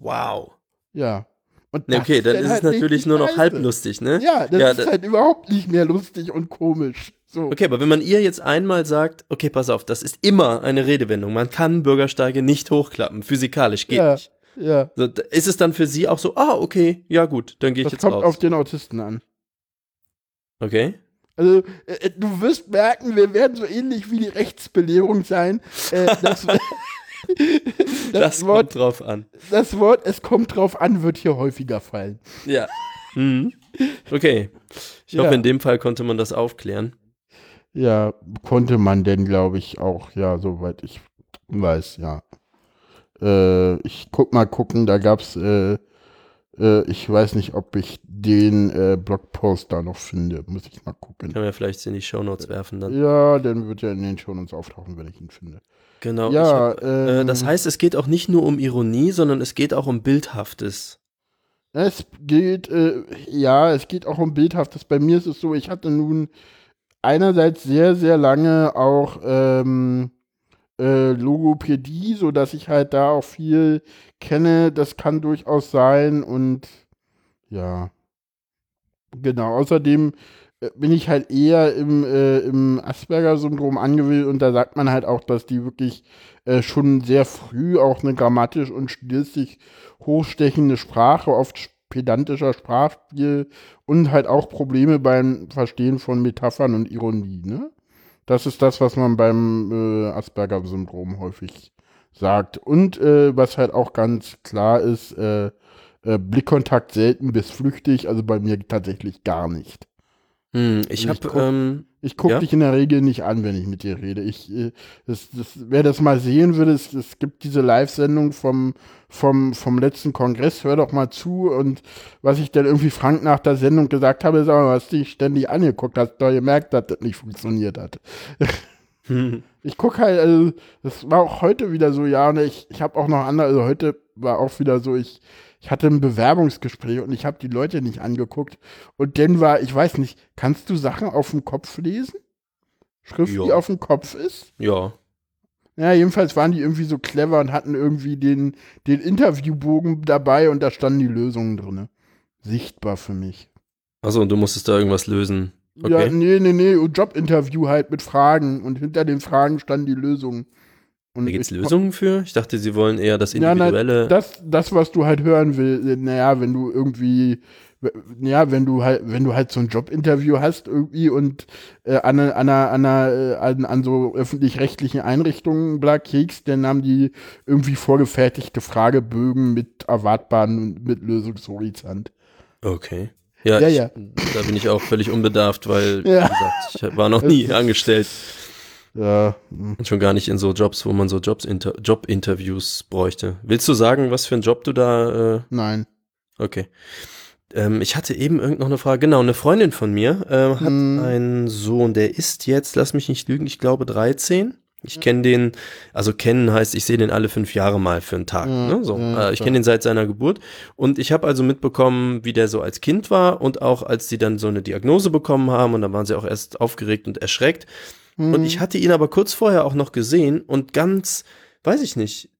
Wow. Ja. Und Ne, okay, dann dann ist es halt natürlich richtig nur noch halb lustig, ne? Ja, das Ja, ist da- halt überhaupt nicht mehr lustig und komisch. So. Okay, aber wenn man ihr jetzt einmal sagt, okay, pass auf, das ist immer eine Redewendung. Man kann Bürgersteige nicht hochklappen. Physikalisch geht Ja. nicht. Ja. So, ist es dann für sie auch so, ah, okay, ja gut, dann gehe ich Das jetzt kommt raus. auf den Autisten an. okay. Also, äh, du wirst merken, wir werden so ähnlich wie die Rechtsbelehrung sein. Äh, das, das, Das, Wort, kommt drauf an. das Wort, es kommt drauf an, wird hier häufiger fallen. Ja. Mhm. Okay. Ich Ja. hoffe, in dem Fall konnte man das aufklären. Ja, konnte man denn, glaube ich, auch, ja, soweit ich weiß, ja. Äh, ich guck mal gucken, da gab's, äh, äh, ich weiß nicht, ob ich den äh, Blogpost da noch finde. Muss ich mal gucken. Können wir vielleicht in die Shownotes werfen dann. Ja, dann wird er in den Shownotes auftauchen, wenn ich ihn finde. Genau. Ja, hab, äh, ähm, das heißt, es geht auch nicht nur um Ironie, sondern es geht auch um Bildhaftes. Es geht, äh, ja, es geht auch um Bildhaftes. Bei mir ist es so, ich hatte nun einerseits sehr, sehr lange auch ähm, äh, Logopädie, sodass ich halt da auch viel kenne. Das kann durchaus sein und ja, genau. Außerdem äh, bin ich halt eher im, äh, im Asperger-Syndrom angewählt und da sagt man halt auch, dass die wirklich äh, schon sehr früh auch eine grammatisch und stilistisch hochstechende Sprache, oft pedantischer Sprachspiel und halt auch Probleme beim Verstehen von Metaphern und Ironie, ne? Das ist das, was man beim äh, Asperger-Syndrom häufig sagt. Und äh, was halt auch ganz klar ist, äh, äh, Blickkontakt selten bis flüchtig, also bei mir tatsächlich gar nicht. Hm, ich habe, ähm, Ich gucke Ja? dich in der Regel nicht an, wenn ich mit dir rede. Ich, äh, das, das, wer das mal sehen würde, es, es gibt diese Live-Sendung vom, vom, vom letzten Kongress, hör doch mal zu. Und was ich dann irgendwie Frank nach der Sendung gesagt habe, ist, aber, hast dich ständig angeguckt, hast doch gemerkt, dass das nicht funktioniert hat. hm, Ich gucke halt, also, das war auch heute wieder so, ja, und ich, ich habe auch noch andere, also heute war auch wieder so, ich, ich hatte ein Bewerbungsgespräch und ich habe die Leute nicht angeguckt. Und dann war, ich weiß nicht, kannst du Sachen auf dem Kopf lesen? Schrift, die Ja. auf dem Kopf ist? ja. Ja, jedenfalls waren die irgendwie so clever und hatten irgendwie den, den Interviewbogen dabei und da standen die Lösungen drin. Sichtbar für mich. Achso, und du musstest da irgendwas lösen. Ja, Okay. nee, nee, nee, Jobinterview halt mit Fragen und hinter den Fragen standen die Lösungen. Und Da gibt's ich- Lösungen für? Ich dachte, sie wollen eher das Ja, na, Individuelle. Das, das, was du halt hören willst, naja, wenn du irgendwie, w- ja, wenn du halt, wenn du halt so ein Jobinterview hast irgendwie und äh, an, einer- an, einer- an, äh, an, an so öffentlich-rechtlichen Einrichtungen bla kriegst, dann haben die irgendwie vorgefertigte Fragebögen mit erwartbaren und mit Lösungshorizont. okay. Ja, Ja, ich, ja. da bin ich auch völlig unbedarft, weil, wie Ja. gesagt, ich war noch nie angestellt. Ja, hm. Und schon gar nicht in so Jobs, wo man so Jobs inter Jobinterviews bräuchte. Willst du sagen, was für einen Job du da, äh, nein. okay. Ähm, ich hatte eben irgend noch eine Frage. Genau, eine Freundin von mir äh, hat Hm. einen Sohn, der ist jetzt, lass mich nicht lügen, ich glaube 13. Ich kenne den, also kennen heißt, ich sehe den alle fünf Jahre mal für einen Tag. Ja, ne? so. ja, äh, ich kenne den seit seiner Geburt. Und ich habe also mitbekommen, wie der so als Kind war und auch als die dann so eine Diagnose bekommen haben und dann waren sie auch erst aufgeregt und erschreckt. Hm. Und ich hatte ihn aber kurz vorher auch noch gesehen und ganz, weiß ich nicht,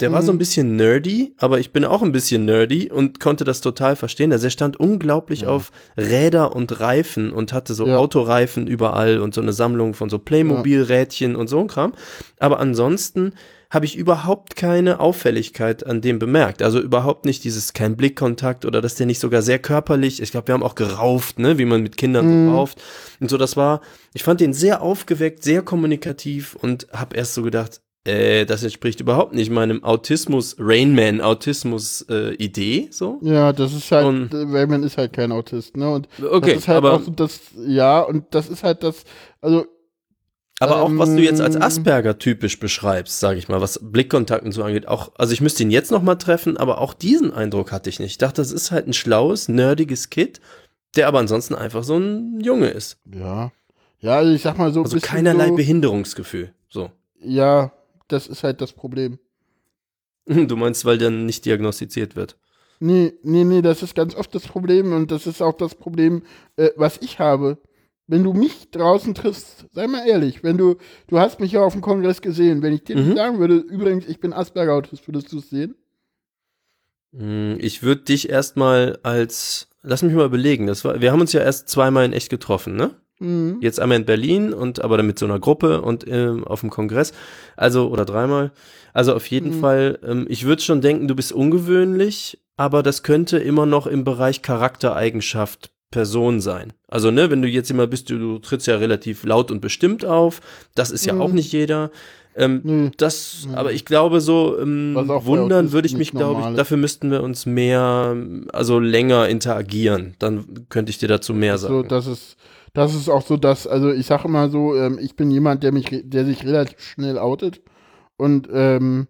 der war so ein Mhm. bisschen nerdy, aber ich bin auch ein bisschen nerdy und konnte das total verstehen. Also er stand unglaublich Ja. auf Räder und Reifen und hatte so Ja. Autoreifen überall und so eine Sammlung von so Playmobil-Rädchen und so ein Kram. Aber ansonsten habe ich überhaupt keine Auffälligkeit an dem bemerkt. Also überhaupt nicht dieses kein Blickkontakt oder dass der nicht sogar sehr körperlich, ich glaube, wir haben auch gerauft, ne, wie man mit Kindern so rauft. Und so, das war, ich fand den sehr aufgeweckt, sehr kommunikativ und habe erst so gedacht, äh, das entspricht überhaupt nicht meinem Autismus, Rainman Autismus äh, Idee, so. Ja, das ist halt, Und- äh, Raymond ist halt kein Autist, ne? Und Okay, das ist halt aber, auch das, ja, und das ist halt das, also aber auch was du jetzt als ähm, Asperger typisch beschreibst, sage ich mal, was Blickkontakt und so angeht, auch, also ich müsste ihn jetzt noch mal treffen, aber auch diesen Eindruck hatte ich nicht. Ich dachte, das ist halt ein schlaues, nerdiges Kid, der aber ansonsten einfach so ein Junge ist. Ja. Ja, also ich sag mal so. Also keinerlei so, Behinderungsgefühl. So. Ja, das ist halt das Problem. Du meinst, weil dann nicht diagnostiziert wird. Nee, nee, nee, das ist ganz oft das Problem und das ist auch das Problem, äh, was ich habe. Wenn du mich draußen triffst, sei mal ehrlich, wenn du, du hast mich ja auf dem Kongress gesehen, wenn ich dir Mhm. nicht sagen würde, übrigens, ich bin Asperger-Autist, würdest du es sehen? Hm, Ich würde dich erstmal als, lass mich mal überlegen, das war, wir haben uns ja erst zweimal in echt getroffen, ne? Mhm. Jetzt einmal in Berlin und aber dann mit so einer Gruppe und ähm, auf dem Kongress. Also, oder dreimal. Also auf jeden mhm. Fall, ähm, ich würde schon denken, du bist ungewöhnlich, aber das könnte immer noch im Bereich Charaktereigenschaft Person sein. Also, ne, wenn du jetzt immer bist, du, du trittst ja relativ laut und bestimmt auf. Das ist ja mhm. auch nicht jeder. Ähm, nee. Das, nee. aber ich glaube so, ähm, wundern würde ich mich, glaube ich, dafür müssten wir uns mehr, also länger interagieren. Dann könnte ich dir dazu mehr sagen. Das ist, das ist auch so, dass, also ich sage immer so, ähm, ich bin jemand, der mich, der sich relativ schnell outet. Und ähm,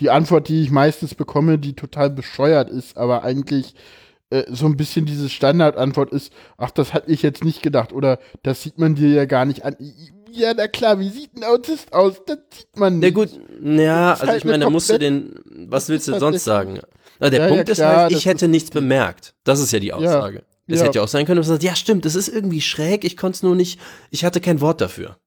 die Antwort, die ich meistens bekomme, die total bescheuert ist, aber eigentlich äh, so ein bisschen diese Standardantwort ist, ach, das hatte ich jetzt nicht gedacht oder das sieht man dir ja gar nicht an. Ja, na klar, wie sieht ein Autist aus? Das sieht man nicht. Ja gut, ja, also halt ich meine, da musst du den, was willst du sonst sagen? Na, der ja, Punkt ja, ist halt, ich hätte nichts bemerkt. Das ist ja die Aussage. Es ja. hätte ja auch sein können, dass man sagt, ja stimmt, das ist irgendwie schräg, ich konnte es nur nicht, ich hatte kein Wort dafür.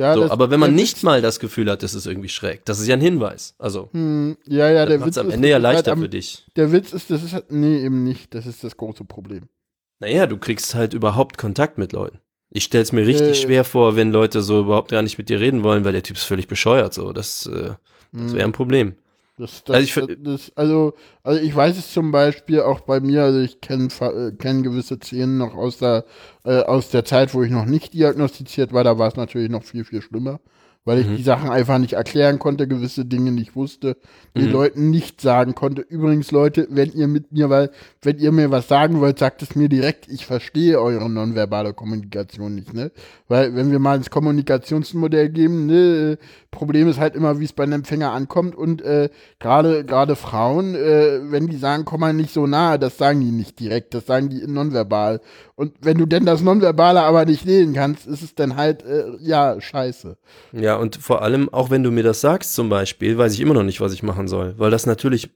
Ja, so, das, aber wenn man nicht mal das Gefühl hat, das ist irgendwie schräg, das ist ja ein Hinweis. Also, hm, ja, ja, der Witz am Ende ja leichter halt am, für dich. Der Witz ist, das ist halt, nee, eben nicht, das ist das große Problem. Naja, du kriegst halt überhaupt Kontakt mit Leuten. Ich stell's mir richtig äh, schwer vor, wenn Leute so überhaupt gar nicht mit dir reden wollen, weil der Typ ist völlig bescheuert, so. Das, äh, das wäre ein hm. Problem. Das, das, also, ich, das, also, also ich weiß es zum Beispiel auch bei mir, also ich kenne äh, kenn gewisse Szenen noch aus der, äh, aus der Zeit, wo ich noch nicht diagnostiziert war, da war es natürlich noch viel, viel schlimmer weil ich mhm. die Sachen einfach nicht erklären konnte, gewisse Dinge nicht wusste, die mhm. Leuten nicht sagen konnte. Übrigens, Leute, wenn ihr mit mir, weil, wenn ihr mir was sagen wollt, sagt es mir direkt, ich verstehe eure nonverbale Kommunikation nicht, ne? Weil, wenn wir mal ins Kommunikationsmodell geben, ne, Problem ist halt immer, wie es bei einem Empfänger ankommt und äh, gerade gerade Frauen, äh, wenn die sagen, komm mal nicht so nahe, das sagen die nicht direkt, das sagen die nonverbal. Und wenn du denn das Nonverbale aber nicht lesen kannst, ist es dann halt, äh, ja, scheiße. Ja, und vor allem, auch wenn du mir das sagst zum Beispiel, weiß ich immer noch nicht, was ich machen soll, weil das natürlich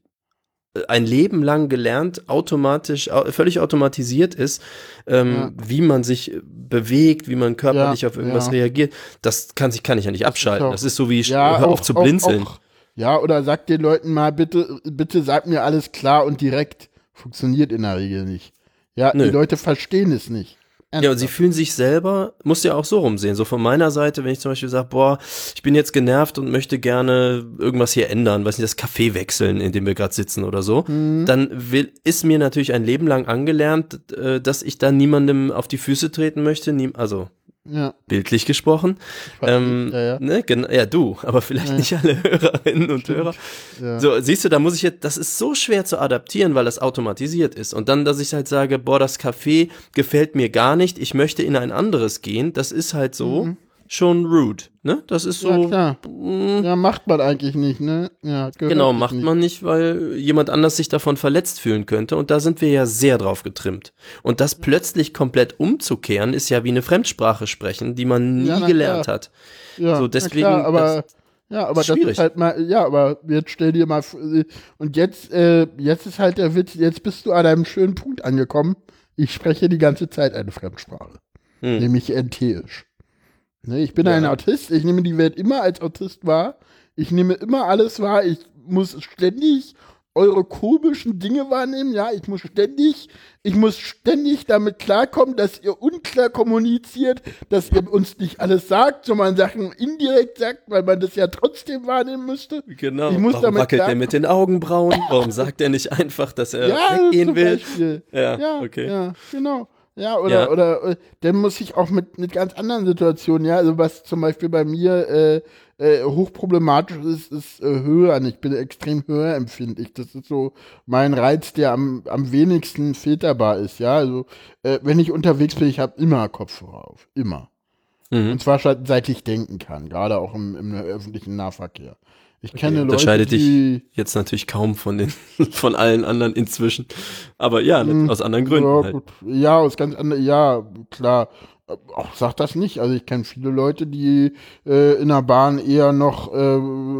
äh, ein Leben lang gelernt, automatisch, völlig automatisiert ist, ähm, ja. wie man sich bewegt, wie man körperlich ja, auf irgendwas ja. reagiert. Das kann, sich, kann ich ja nicht abschalten. Das ist so wie, ja, hör auf zu blinzeln. Auch, auch, ja, oder sag den Leuten mal, bitte, bitte sag mir alles klar und direkt. Funktioniert in der Regel nicht. Ja, Nö. die Leute verstehen es nicht. Ja, und sie fühlen sich selber, muss ja auch so rumsehen. So von meiner Seite, wenn ich zum Beispiel sage, boah, ich bin jetzt genervt und möchte gerne irgendwas hier ändern, weiß nicht, das Café wechseln, in dem wir gerade sitzen oder so, mhm. dann will, ist mir natürlich ein Leben lang angelernt, äh, dass ich da niemandem auf die Füße treten möchte, nie, also ja. Bildlich gesprochen. Ähm, ja, ja. Ne, ja, du, aber vielleicht ja. nicht alle Hörerinnen und Stimmt. Hörer. Ja. So, siehst du, da muss ich jetzt, das ist so schwer zu adaptieren, weil das automatisiert ist. Und dann, dass ich halt sage, boah, das Café gefällt mir gar nicht, ich möchte in ein anderes gehen, das ist halt so. Mhm schon rude, ne? Das ist so. Ja, klar. Mh, ja, macht man eigentlich nicht, ne? Ja, genau, macht nicht. man nicht, weil jemand anders sich davon verletzt fühlen könnte. Und da sind wir ja sehr drauf getrimmt. Und das plötzlich komplett umzukehren, ist ja wie eine Fremdsprache sprechen, die man nie ja, gelernt klar. hat. Ja, so, deswegen. Klar, aber ja, aber das ist halt mal, ja, aber jetzt stell dir mal, und jetzt, äh, jetzt ist halt der Witz, jetzt bist du an einem schönen Punkt angekommen. Ich spreche die ganze Zeit eine Fremdsprache. Hm. Nämlich Entheisch. Ne, ich bin ja. ein Autist, ich nehme die Welt immer als Autist wahr. Ich nehme immer alles wahr. Ich muss ständig eure komischen Dinge wahrnehmen. Ja, ich muss ständig, ich muss ständig damit klarkommen, dass ihr unklar kommuniziert, dass ihr uns nicht alles sagt, sondern Sachen indirekt sagt, weil man das ja trotzdem wahrnehmen müsste. Genau. Ich muss Warum damit wackelt er mit den Augenbrauen? Warum sagt er nicht einfach, dass er ja, weggehen will? Ja, ja, okay. Ja, genau. Ja, oder, ja. oder, äh, dann muss ich auch mit, mit ganz anderen Situationen, ja, also was zum Beispiel bei mir äh, äh, hochproblematisch ist, ist äh, Hören. Ich bin extrem hörempfindlich. Das ist so mein Reiz, der am, am wenigsten filterbar ist, ja. Also äh, wenn ich unterwegs bin, ich habe immer Kopfhörer auf. Immer. Mhm. Und zwar seit ich denken kann, gerade auch im, im öffentlichen Nahverkehr. Ich okay, kenne Leute, unterscheidet dich jetzt natürlich kaum von den von allen anderen inzwischen, aber ja, hm, aus anderen Gründen. Ja, halt. ja aus ganz anderen, ja klar. Auch sag das nicht. Also ich kenne viele Leute, die äh, in der Bahn eher noch äh,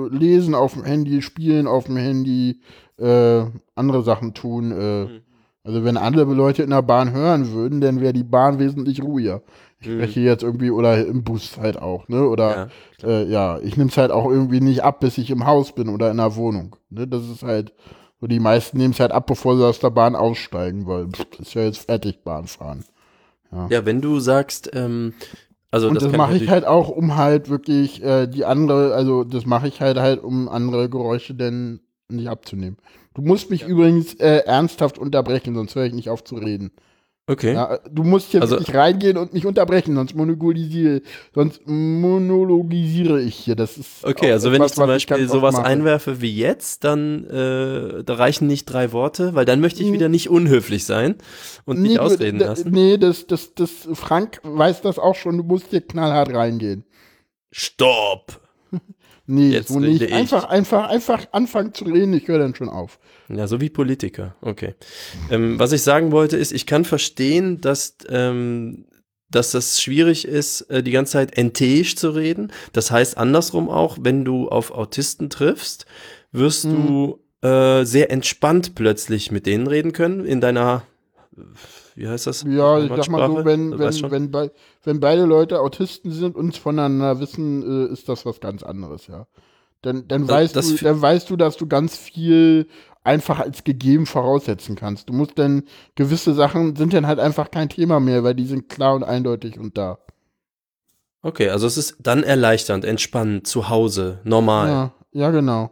lesen auf dem Handy, spielen auf dem Handy, äh, andere Sachen tun. Äh. Mhm. Also wenn andere Leute in der Bahn hören würden, dann wäre die Bahn wesentlich ruhiger. Ich mhm. spreche jetzt irgendwie, oder im Bus halt auch, ne? Oder ja, äh, ja ich nehme es halt auch irgendwie nicht ab, bis ich im Haus bin oder in der Wohnung. Ne? Das ist halt, so die meisten nehmen es halt ab, bevor sie aus der Bahn aussteigen, weil pff, ist ja jetzt fertig Bahn fahren. Ja. Ja, wenn du sagst, ähm, also und das, kann mache ich halt auch, um halt wirklich äh, die andere, also das mache ich halt halt, um andere Geräusche denn nicht abzunehmen. Du musst mich übrigens äh, ernsthaft unterbrechen, sonst höre ich nicht auf zu reden. Okay. Ja, du musst hier Also- wirklich reingehen und mich unterbrechen, sonst monologisiere, sonst monologisiere ich hier. Das ist Okay, also wenn etwas, ich zum Beispiel oft sowas mache. einwerfe wie jetzt, dann äh, da reichen nicht drei Worte, weil dann möchte ich wieder nicht unhöflich sein und nicht Nee, ausreden lassen. Nee, das, das, das, Frank weiß das auch schon, du musst hier knallhart reingehen. Stopp! Nee, Jetzt so nicht. ich. Einfach, einfach, einfach anfangen zu reden, ich höre dann schon auf. Ja, so wie Politiker. Okay. Ähm, was ich sagen wollte ist, ich kann verstehen, dass, ähm, dass das schwierig ist, äh, die ganze Zeit entheisch zu reden. Das heißt andersrum auch, wenn du auf Autisten triffst, wirst Mhm. du äh, sehr entspannt plötzlich mit denen reden können in deiner, äh, wie heißt das? Ja, ich sag mal so, wenn, wenn, wenn, bei, wenn beide Leute Autisten sind und es voneinander wissen, äh, ist das was ganz anderes, ja. Dann, dann, Das- weißt das du, dann weißt du, dass du ganz viel einfach als gegeben voraussetzen kannst. Du musst dann, gewisse Sachen sind dann halt einfach kein Thema mehr, weil die sind klar und eindeutig und da. Okay, also es ist dann erleichternd, entspannend, zu Hause, normal. Ja, ja, genau.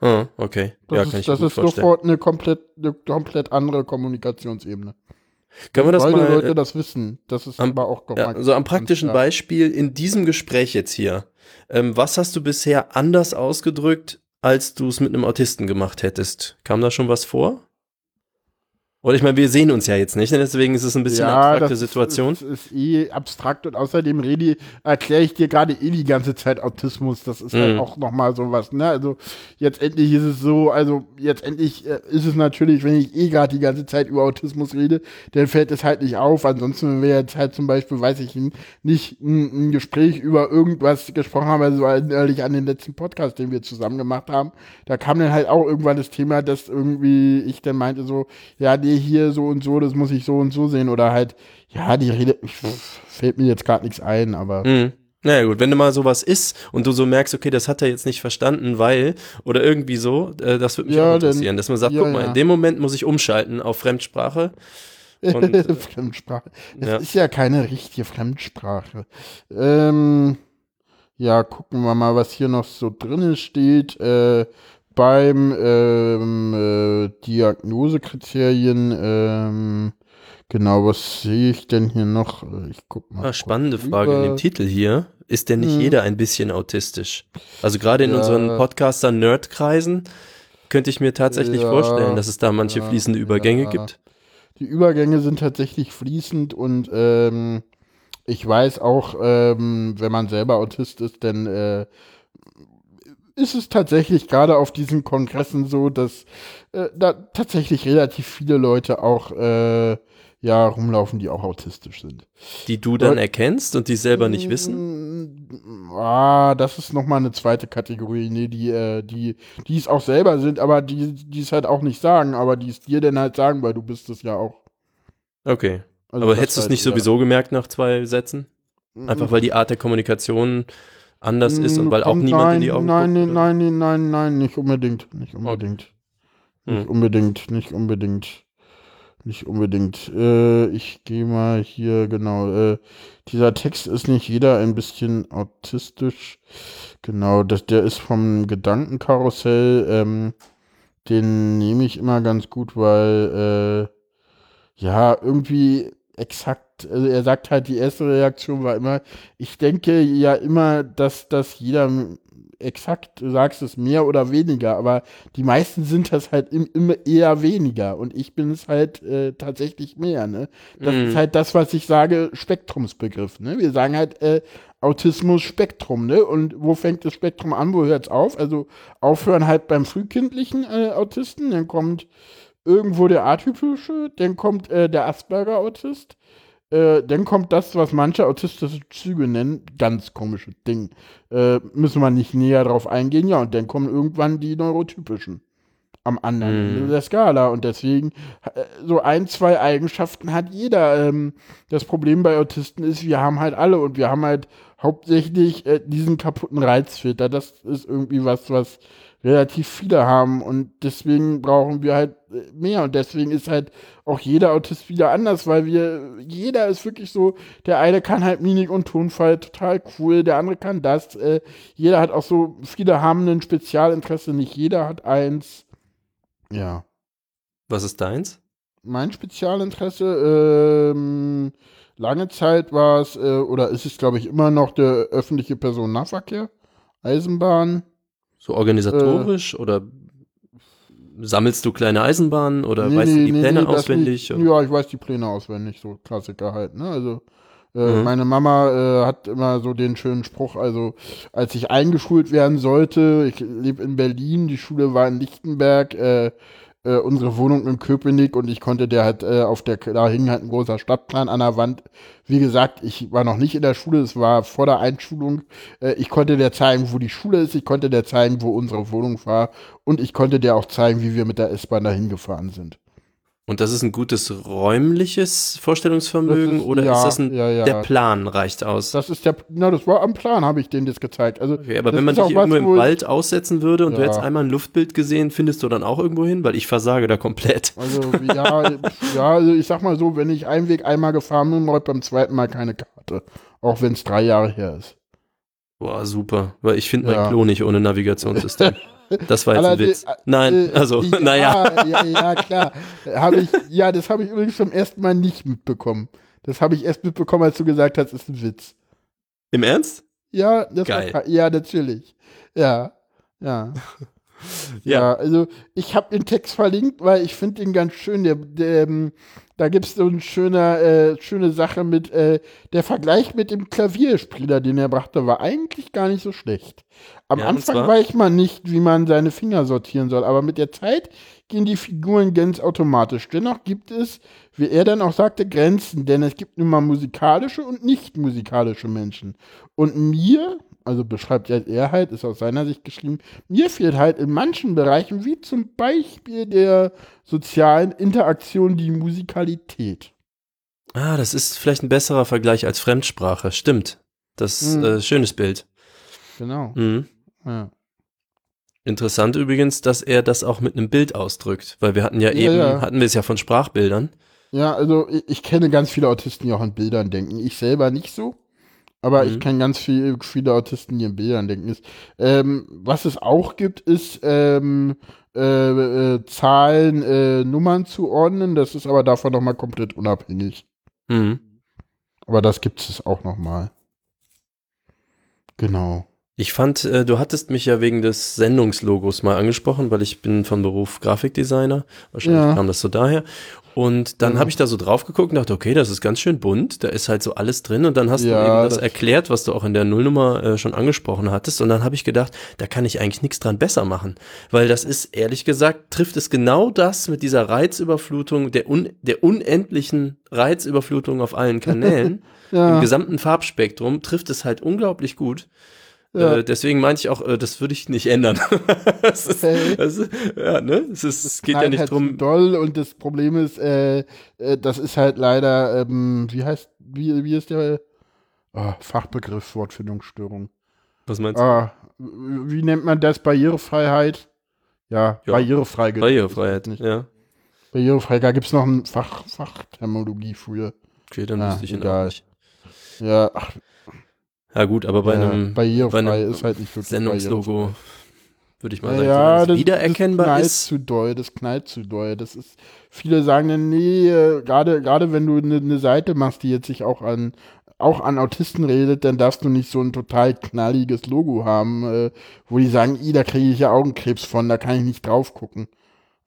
Ah, okay. Das ja, kann ist, ich das ist vorstellen. sofort eine komplett, eine komplett andere Kommunikationsebene. Können wir das Beide mal Leute äh, das wissen. Das ist am- aber auch Ja, so am praktischen klar. Beispiel in diesem Gespräch jetzt hier. Ähm, was hast du bisher anders ausgedrückt, als du es mit einem Autisten gemacht hättest? Kam da schon was vor? Oder ich meine, wir sehen uns ja jetzt nicht, ne? deswegen ist es ein bisschen eine abstrakte das Situation. Ist, ist eh abstrakt und außerdem rede, erkläre ich dir gerade eh die ganze Zeit Autismus. Das ist halt Mhm. auch nochmal sowas, ne? Also jetzt endlich ist es so, also jetzt endlich äh, ist es natürlich, wenn ich eh gerade die ganze Zeit über Autismus rede, dann fällt es halt nicht auf. Ansonsten, wenn wir jetzt halt zum Beispiel, weiß ich nicht, ein, ein Gespräch über irgendwas gesprochen haben, also ehrlich an den letzten Podcast, den wir zusammen gemacht haben, da kam dann halt auch irgendwann das Thema, dass irgendwie ich dann meinte so, ja, nee, hier so und so, das muss ich so und so sehen oder halt, ja, die Rede, fällt mir jetzt gerade nichts ein, aber Mhm. Naja gut, wenn du mal sowas ist und du so merkst, okay, das hat er jetzt nicht verstanden, weil, oder irgendwie so, äh, das würde mich Ja, auch interessieren, dass man sagt, ja, guck mal, ja. in dem Moment muss ich umschalten auf Fremdsprache. Und, äh, Fremdsprache. Es ist ja keine richtige Fremdsprache. Ähm, ja, gucken wir mal, was hier noch so drin steht. Äh, beim ähm, äh, Diagnosekriterien, ähm, genau, was sehe ich denn hier noch? Ich guck mal. Ah, spannende Frage in rüber. dem Titel hier. Ist denn nicht Mhm. jeder ein bisschen autistisch? Also gerade in Ja. unseren Podcaster-Nerd-Kreisen könnte ich mir tatsächlich Ja, vorstellen, dass es da manche ja, fließende Übergänge gibt. Die Übergänge sind tatsächlich fließend und ähm, ich weiß auch, ähm, wenn man selber Autist ist, dann äh, ist es tatsächlich gerade auf diesen Kongressen so, dass äh, da tatsächlich relativ viele Leute auch äh, ja rumlaufen, die auch autistisch sind. Die du dann Ja. erkennst und die selber nicht wissen? Mm, Ah, das ist nochmal eine zweite Kategorie. Nee, die, äh, die, die es auch selber sind, aber die, die es halt auch nicht sagen, aber die es dir dann halt sagen, weil du bist es ja auch. Okay. Also Aber hättest du es halt nicht sowieso gemerkt nach zwei Sätzen? Einfach weil die Art der Kommunikation anders ist und weil auch kommt- niemand nein, in die Augen nein, guckt? nein, nein, nein, nein, nein, nicht unbedingt, nicht unbedingt, nicht Hm. unbedingt, nicht unbedingt, nicht unbedingt. Äh, ich gehe mal hier genau. Äh, dieser Text ist nicht jeder ein bisschen autistisch. Genau, das, der ist vom Gedankenkarussell. Ähm, den nehme ich immer ganz gut, weil äh, ja irgendwie exakt, also er sagt halt, die erste Reaktion war immer, ich denke ja immer, dass, dass jeder exakt, du sagst es mehr oder weniger, aber die meisten sind das halt im, immer eher weniger und ich bin es halt äh, tatsächlich mehr, ne? Das Mhm. ist halt das, was ich sage, Spektrumsbegriff, ne? Wir sagen halt äh, Autismus Spektrum, ne? Und wo fängt das Spektrum an, wo hört es auf? Also aufhören halt beim frühkindlichen äh, Autisten, dann kommt irgendwo der atypische, dann kommt äh, der Asperger-Autist, äh, dann kommt das, was manche autistische Züge nennen, ganz komische Ding. Äh, müssen wir nicht näher drauf eingehen, ja, und dann kommen irgendwann die neurotypischen. am anderen Mhm. Ende der Skala. Und deswegen, äh, so ein, zwei Eigenschaften hat jeder. Ähm, das Problem bei Autisten ist, wir haben halt alle und wir haben halt hauptsächlich äh, diesen kaputten Reizfilter. Das ist irgendwie was, was relativ viele haben und deswegen brauchen wir halt äh, mehr und deswegen ist halt auch jeder Autist wieder anders, weil wir, jeder ist wirklich so, der eine kann halt Mimik und Tonfall total cool, der andere kann das, äh, jeder hat auch so, viele haben ein Spezialinteresse, nicht jeder hat eins. Ja. Was ist deins? Mein Spezialinteresse, ähm, lange Zeit war es, äh, oder ist es, glaube ich, immer noch der öffentliche Personennahverkehr, Eisenbahn. So organisatorisch oder sammelst du kleine Eisenbahnen oder weißt du die Pläne das auswendig? Nicht. Ja, ich weiß die Pläne auswendig, so Klassiker halt, ne? Also äh, Mhm. meine Mama äh, hat immer so den schönen Spruch, also als ich eingeschult werden sollte, ich lebe in Berlin, die Schule war in Lichtenberg, äh, äh, unsere Wohnung in Köpenick und ich konnte der halt äh, auf der, da hing halt ein großer Stadtplan an der Wand. Wie gesagt, ich war noch nicht in der Schule, es war vor der Einschulung. Äh, ich konnte der zeigen, wo die Schule ist, ich konnte der zeigen, wo unsere Wohnung war und ich konnte der auch zeigen, wie wir mit der S-Bahn dahin gefahren sind. Und das ist ein gutes räumliches Vorstellungsvermögen ist- oder ja, ist das ein, ja, ja. der Plan reicht aus? Das ist der, na, das war am Plan, habe ich denen das gezeigt. Also, Okay, aber wenn man dich irgendwo im Wald aussetzen würde und du hättest einmal ein Luftbild gesehen, findest du dann auch irgendwo hin? Weil ich versage da komplett. Also, ja, ja, also ich sag mal so, wenn ich einen Weg einmal gefahren bin, brauche ich beim zweiten Mal keine Karte. Auch wenn es drei Jahre her ist. Boah, super. Weil ich finde mein Klo nicht ohne Navigationssystem. Das war jetzt ein Witz. Nein, Äh, also, ja, naja. Ja, ja, klar. Hab ich, ja, das habe ich übrigens zum ersten Mal nicht mitbekommen. Das habe ich erst mitbekommen, als du gesagt hast, ist ein Witz. Im Ernst? Ja, das Geil. War, ja, natürlich. Ja, ja. Ja. Ja, also ich habe den Text verlinkt, weil ich finde den ganz schön. Der, der, ähm, da gibt es so eine schöne, äh, schöne Sache mit, äh, der Vergleich mit dem Klavierspieler, den er brachte, war eigentlich gar nicht so schlecht. Am Ja, Anfang weiß man nicht, wie man seine Finger sortieren soll, aber mit der Zeit gehen die Figuren ganz automatisch. Dennoch gibt es, wie er dann auch sagte, Grenzen, denn es gibt nun mal musikalische und nicht musikalische Menschen. Und mir, also beschreibt er er halt, ist aus seiner Sicht geschrieben, mir fehlt halt in manchen Bereichen, wie zum Beispiel der sozialen Interaktion, die Musikalität. Ah, das ist vielleicht ein besserer Vergleich als Fremdsprache. Stimmt. Das ist Mhm. äh, schönes Bild. Genau. Mhm. Ja. Interessant übrigens, dass er das auch mit einem Bild ausdrückt, weil wir hatten ja, Ja, eben, ja. hatten wir es ja von Sprachbildern. Ja, also ich, ich kenne ganz viele Autisten, die auch in Bildern denken. Ich selber nicht so. Aber Mhm. ich kenne ganz viel, viele Autisten, die in Bildern denken. Ist, ähm, was es auch gibt, ist ähm, äh, äh, Zahlen, äh, Nummern zu ordnen. Das ist aber davon nochmal komplett unabhängig. Mhm. Aber das gibt es auch nochmal. Genau. Ich fand, äh, du hattest mich ja wegen des Sendungslogos mal angesprochen, weil ich bin von Beruf Grafikdesigner. Wahrscheinlich Ja. kam das so daher. Und dann Ja. habe ich da so drauf geguckt und dachte, okay, das ist ganz schön bunt. Da ist halt so alles drin. Und dann hast Ja, du eben das, das- erklärt, was du auch in der Nullnummer äh, schon angesprochen hattest. Und dann habe ich gedacht, da kann ich eigentlich nichts dran besser machen. Weil das ist, ehrlich gesagt, trifft es genau das mit dieser Reizüberflutung, der, un der unendlichen Reizüberflutung auf allen Kanälen. Ja. im gesamten Farbspektrum trifft es halt unglaublich gut. Ja. Äh, deswegen meinte ich auch, äh, das würde ich nicht ändern. das ist, Okay. das ist, ja, ne? Es, ist, es geht ja nicht halt drum. doll und das Problem ist, äh, äh, das ist halt leider, ähm, wie heißt, wie, wie ist der ah, Fachbegriff Wortfindungsstörung? Was meinst du? Ah, wie nennt man das? Barrierefreiheit? Ja, Ja. barrierefrei. gibt es Barrierefreiheit. Nicht. Ja. Barrierefrei, da gibt es noch ein Fach, Fachterminologie für. Okay, dann Ah, wüsste ich ihn egal. auch nicht. Ja, ach, Ja, gut, aber bei ja, einem barrierefrei bei einem ist halt nicht wirklich Sendungslogo würde ich mal sagen, ja, es das, wiedererkennbar das knallt ist. zu doll, das knallt zu doll. Das ist, viele sagen dann, nee, äh, gerade, gerade wenn du eine ne Seite machst, die jetzt sich auch an, auch an Autisten redet, dann darfst du nicht so ein total knalliges Logo haben, äh, wo die sagen, i, da kriege ich ja Augenkrebs von, da kann ich nicht drauf gucken.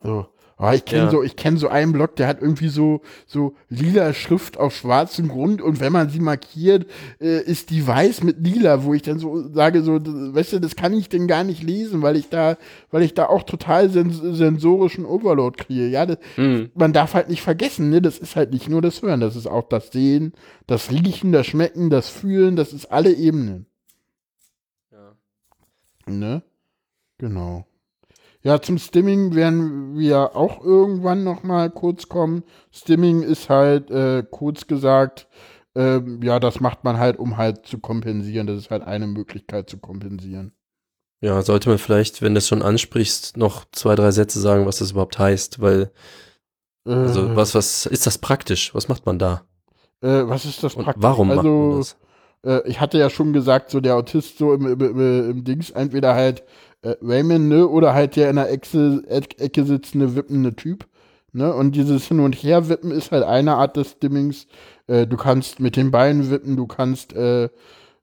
So. Ah, ich kenne Ja. so, ich kenne so einen Blog, der hat irgendwie so, so lila Schrift auf schwarzem Grund und wenn man sie markiert, äh, ist die weiß mit lila, wo ich dann so sage, so, weißt du, das kann ich denn gar nicht lesen, weil ich da, weil ich da auch total sens sensorischen Overload kriege. Ja, das, Mhm. man darf halt nicht vergessen, ne, das ist halt nicht nur das Hören, das ist auch das Sehen, das Riechen, das Schmecken, das Fühlen, das ist alle Ebenen. Ja. Ne? Genau. Ja, zum Stimming werden wir auch irgendwann noch mal kurz kommen. Stimming ist halt äh, kurz gesagt, äh, ja, das macht man halt, um halt zu kompensieren. Das ist halt eine Möglichkeit zu kompensieren. Ja, sollte man vielleicht, wenn du es schon ansprichst, noch zwei, drei Sätze sagen, was das überhaupt heißt, weil, also Äh, was, was ist das praktisch? Was macht man da? äh, was ist das Und praktisch? warum macht man also, das? äh, ich hatte ja schon gesagt, so der Autist so im, im, im Dings, entweder halt äh, Raymond, ne, oder halt der in der Ecke, Eck- Ecke sitzende, wippende Typ. Ne? Und dieses Hin- und Her-Wippen ist halt eine Art des Stimmings. Äh, du kannst mit den Beinen wippen, du kannst, äh,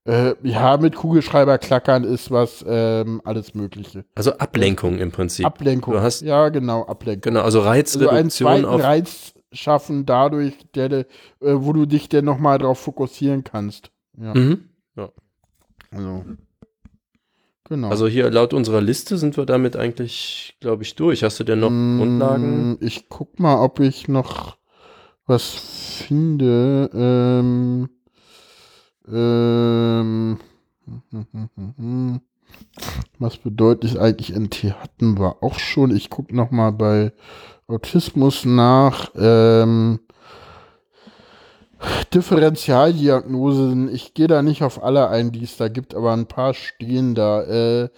äh, ja, mit Kugelschreiber klackern ist was, ähm, alles Mögliche. Also Ablenkung im Prinzip. Ablenkung. Du hast- ja, genau, Ablenkung. genau, also Also einen Reizreduktion auf. Reiz schaffen dadurch, der, der, äh, wo du dich dann nochmal drauf fokussieren kannst. Ja, Mhm. also. Genau. Also hier laut unserer Liste sind wir damit eigentlich, glaube ich, durch. Hast du denn noch Mm, Grundlagen? Ich guck mal, ob ich noch was finde. Ähm, ähm, was bedeutet eigentlich NT hatten wir auch schon. Ich guck noch mal bei Autismus nach. Ähm, Differentialdiagnosen, ich gehe da nicht auf alle ein, die es da gibt, aber ein paar stehen da. Äh,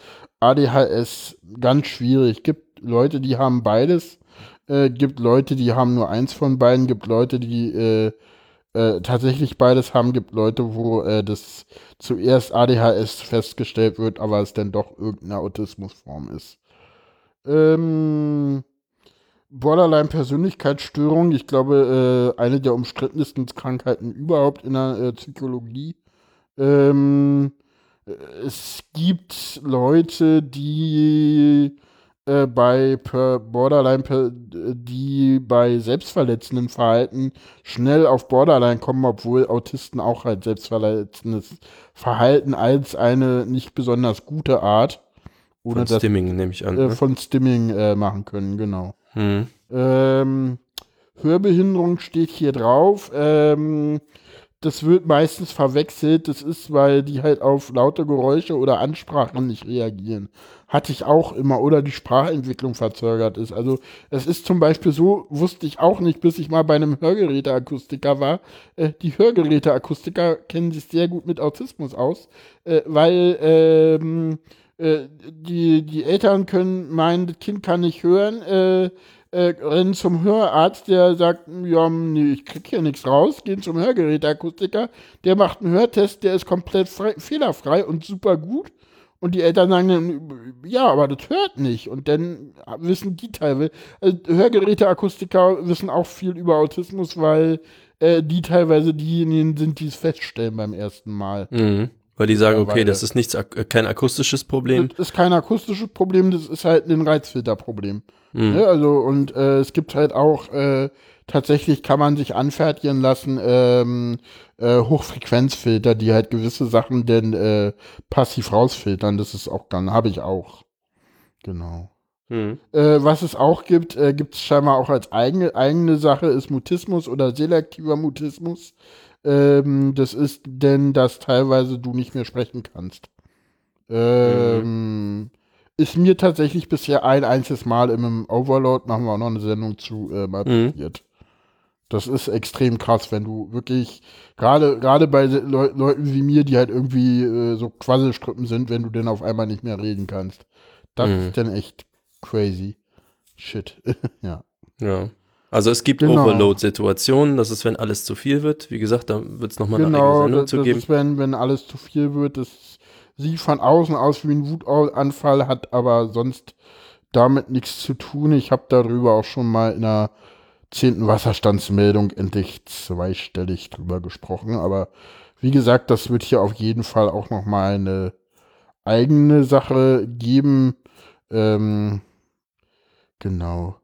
ADHS, ganz schwierig. Gibt Leute, die haben beides. Äh, gibt Leute, die haben nur eins von beiden. Gibt Leute, die äh, äh, tatsächlich beides haben. Gibt Leute, wo äh, das zuerst ADHS festgestellt wird, aber es dann doch irgendeine Autismusform ist. Ähm, Borderline-Persönlichkeitsstörung, ich glaube, äh, eine der umstrittensten Krankheiten überhaupt in der äh, Psychologie. Ähm, äh, es gibt Leute, die äh, bei per Borderline, per, die bei selbstverletzenden Verhalten schnell auf Borderline kommen, obwohl Autisten auch halt selbstverletzendes Verhalten als eine nicht besonders gute Art ohne Von das Stimming nehme ich an. äh, ne? von Stimming äh, machen können, genau. Mhm. Ähm, Hörbehinderung steht hier drauf. Ähm, das wird meistens verwechselt. Das ist, weil die halt auf laute Geräusche oder Ansprachen nicht reagieren. Hatte ich auch immer. Oder die Sprachentwicklung verzögert ist. Also es ist zum Beispiel so, wusste ich auch nicht, bis ich mal bei einem Hörgeräteakustiker war. Äh, die Hörgeräteakustiker kennen sich sehr gut mit Autismus aus, äh, weil ähm, äh, die, die Eltern können meinen, das Kind kann nicht hören, äh, äh, rennen zum Hörarzt, der sagt, ja, nee, ich krieg hier nichts raus, gehen zum Hörgeräteakustiker, der macht einen Hörtest, der ist komplett frei, fehlerfrei und super gut. Und die Eltern sagen dann, ja, aber das hört nicht. Und dann wissen die teilweise, also Hörgeräteakustiker wissen auch viel über Autismus, weil äh, die teilweise diejenigen sind, die es feststellen beim ersten Mal. Mhm. Weil die sagen, Ja, okay, das ist nichts, ak- äh, kein akustisches Problem. Das ist kein akustisches Problem, das ist halt ein Reizfilterproblem. Mhm. Ne? Also, und äh, es gibt halt auch, äh, tatsächlich kann man sich anfertigen lassen, ähm, äh, Hochfrequenzfilter, die halt gewisse Sachen denn äh, passiv rausfiltern. Das ist auch dann, habe ich auch. Genau. Mhm. Äh, was es auch gibt, äh, gibt es scheinbar auch als eigene, eigene Sache, ist Mutismus oder selektiver Mutismus. Ähm, das ist denn, dass teilweise du nicht mehr sprechen kannst. Ähm, Ist mir tatsächlich bisher ein einziges Mal im Overload, machen wir auch noch eine Sendung zu, äh, mal Mhm. passiert. Das ist extrem krass, wenn du wirklich, gerade gerade bei Leu Leuten wie mir, die halt irgendwie äh, so Quasselstrippen sind, wenn du dann auf einmal nicht mehr reden kannst. Das Mhm. ist dann echt crazy. Shit. ja. Ja. Also es gibt Genau. Overload-Situationen, das ist, wenn alles zu viel wird. Wie gesagt, da wird es nochmal eine eigene Genau, Sendung das, zu das geben. ist, wenn, wenn alles zu viel wird. Das sieht von außen aus wie ein Wutanfall, hat aber sonst damit nichts zu tun. Ich habe darüber auch schon mal in der zehnten Wasserstandsmeldung endlich zweistellig drüber gesprochen. Aber wie gesagt, das wird hier auf jeden Fall auch noch mal eine eigene Sache geben. Ähm, genau.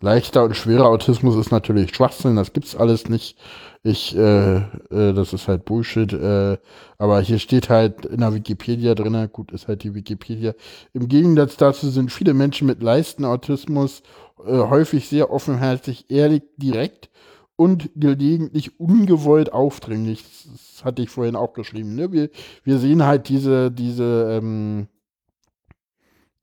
Leichter und schwerer Autismus ist natürlich Schwachsinn, das gibt's alles nicht. Ich, äh, äh, das ist halt Bullshit. Äh, aber hier steht halt in der Wikipedia drin, gut, ist halt die Wikipedia. Im Gegensatz dazu sind viele Menschen mit Leistenautismus äh, häufig sehr offenherzig, ehrlich, direkt und gelegentlich ungewollt aufdringlich. Das, das hatte ich vorhin auch geschrieben. Ne? Wir, wir sehen halt diese, diese, ähm,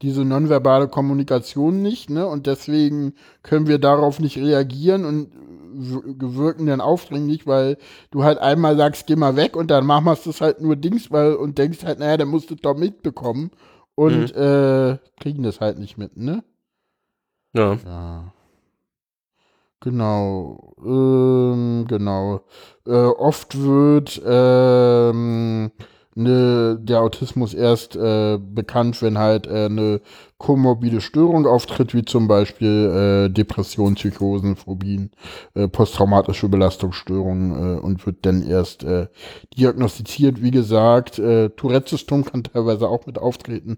diese nonverbale Kommunikation nicht, ne? Und deswegen können wir darauf nicht reagieren und wirken dann aufdringlich, weil du halt einmal sagst, geh mal weg und dann machst du es halt nur Dings, weil und denkst halt, naja, dann musst du doch mitbekommen und mhm. äh, kriegen das halt nicht mit, ne? Ja. Ja. Genau, ähm, genau. Äh, oft wird ähm, ne, der Autismus erst äh, bekannt, wenn halt äh, eine komorbide Störung auftritt, wie zum Beispiel äh, Depression, Psychosen, Phobien, äh, posttraumatische Belastungsstörungen äh, und wird dann erst äh, diagnostiziert. Wie gesagt, äh, Tourette-Syndrom kann teilweise auch mit auftreten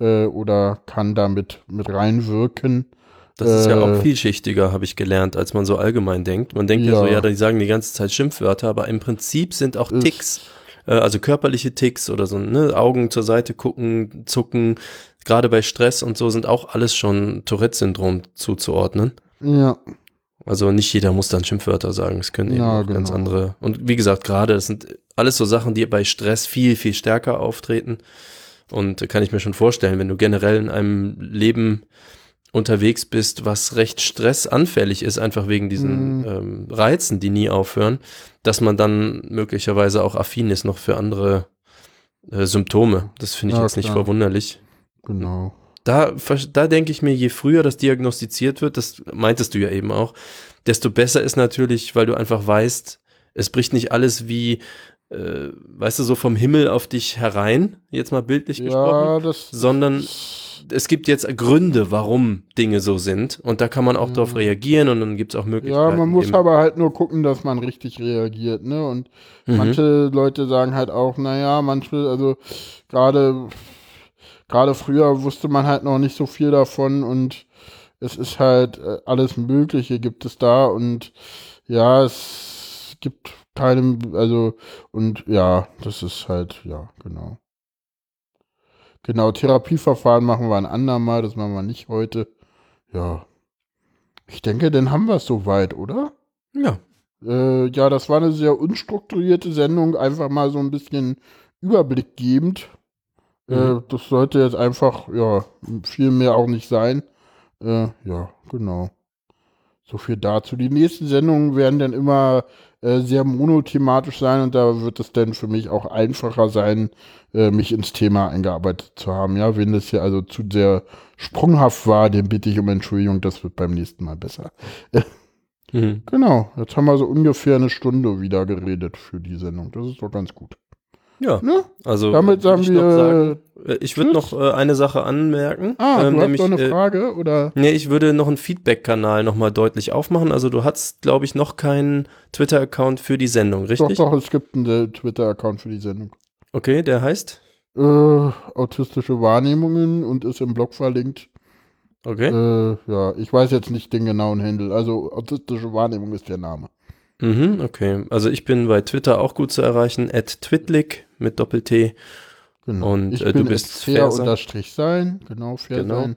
äh, oder kann damit mit reinwirken. Das ist ja auch äh, vielschichtiger, habe ich gelernt, als man so allgemein denkt. Man denkt ja, ja so, ja, die sagen die ganze Zeit Schimpfwörter, aber im Prinzip sind auch Ticks, äh, also körperliche Ticks oder so, ne, Augen zur Seite gucken, zucken, gerade bei Stress und so sind auch alles schon Tourette-Syndrom zuzuordnen. Ja. Also nicht jeder muss dann Schimpfwörter sagen, es können ja, eben genau. ganz andere. Und wie gesagt, gerade, das sind alles so Sachen, die bei Stress viel, viel stärker auftreten. Und kann ich mir schon vorstellen, wenn du generell in einem Leben unterwegs bist, was recht stressanfällig ist, einfach wegen diesen mhm. ähm, Reizen, die nie aufhören, dass man dann möglicherweise auch affin ist noch für andere äh, Symptome. Das finde ich ja, jetzt klar. nicht verwunderlich. Genau. Da, da denke ich mir, je früher das diagnostiziert wird, das meintest du ja eben auch, desto besser ist natürlich, weil du einfach weißt, es bricht nicht alles wie äh, weißt du, so vom Himmel auf dich herein, jetzt mal bildlich ja, gesprochen, sondern es gibt jetzt Gründe, warum Dinge so sind und da kann man auch mhm. darauf reagieren und dann gibt es auch Möglichkeiten. Ja, man muss aber halt nur gucken, dass man richtig reagiert, ne? Und mhm. manche Leute sagen halt auch, naja, manche, also gerade gerade früher wusste man halt noch nicht so viel davon und es ist halt äh, alles Mögliche gibt es da und ja, es gibt keinem, also und ja, das ist halt, ja, genau. Genau, Therapieverfahren machen wir ein andermal, das machen wir nicht heute. Ja. Ich denke, dann haben wir es soweit, oder? Ja. Äh, ja, das war eine sehr unstrukturierte Sendung, einfach mal so ein bisschen Überblickgebend. Äh, mhm. Äh, das sollte jetzt einfach, ja, viel mehr auch nicht sein. Äh, ja, genau. So viel dazu. Die nächsten Sendungen werden dann immer äh, sehr monothematisch sein und da wird es dann für mich auch einfacher sein, äh, mich ins Thema eingearbeitet zu haben. Ja, wenn das hier also zu sehr sprunghaft war, den bitte ich um Entschuldigung, das wird beim nächsten Mal besser. mhm. Genau, jetzt haben wir so ungefähr eine Stunde wieder geredet für die Sendung. Das ist doch ganz gut. Ja. Ne? Also damit sagen ich wir. Sagen, äh, ich würde noch äh, eine Sache anmerken. Ah, ähm, du nämlich, hast noch eine äh, Frage oder? Nee, ich würde noch einen Feedback-Kanal nochmal deutlich aufmachen. Also du hast, glaube ich, noch keinen Twitter-Account für die Sendung, richtig? Doch, doch, es gibt einen äh, Twitter-Account für die Sendung. Okay, der heißt? Äh, autistische Wahrnehmungen und ist im Blog verlinkt. Okay. Äh, ja, ich weiß jetzt nicht den genauen Handel. Also autistische Wahrnehmung ist der Name. Mhm, okay. Also ich bin bei Twitter auch gut zu erreichen, at twitlik mit Doppel-T. Genau. Und ich äh, bin du bist fair unterstrich sein, genau, fair genau. sein.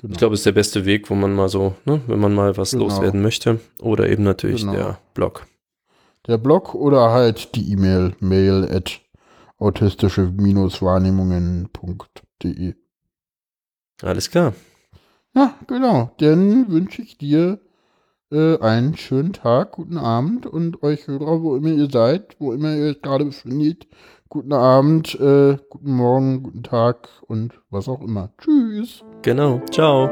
Genau. Ich glaube, es ist der beste Weg, wo man mal so, ne, wenn man mal was genau. loswerden möchte. Oder eben natürlich genau. der Blog. Der Blog oder halt die E-Mail, mail at autistische-wahrnehmungen.de. Alles klar. Ja, genau. Dann wünsche ich dir äh, einen schönen Tag, guten Abend und euch Hörer, wo immer ihr seid, wo immer ihr euch gerade befindet, guten Abend, äh, guten Morgen, guten Tag und was auch immer. Tschüss. Genau. Ciao.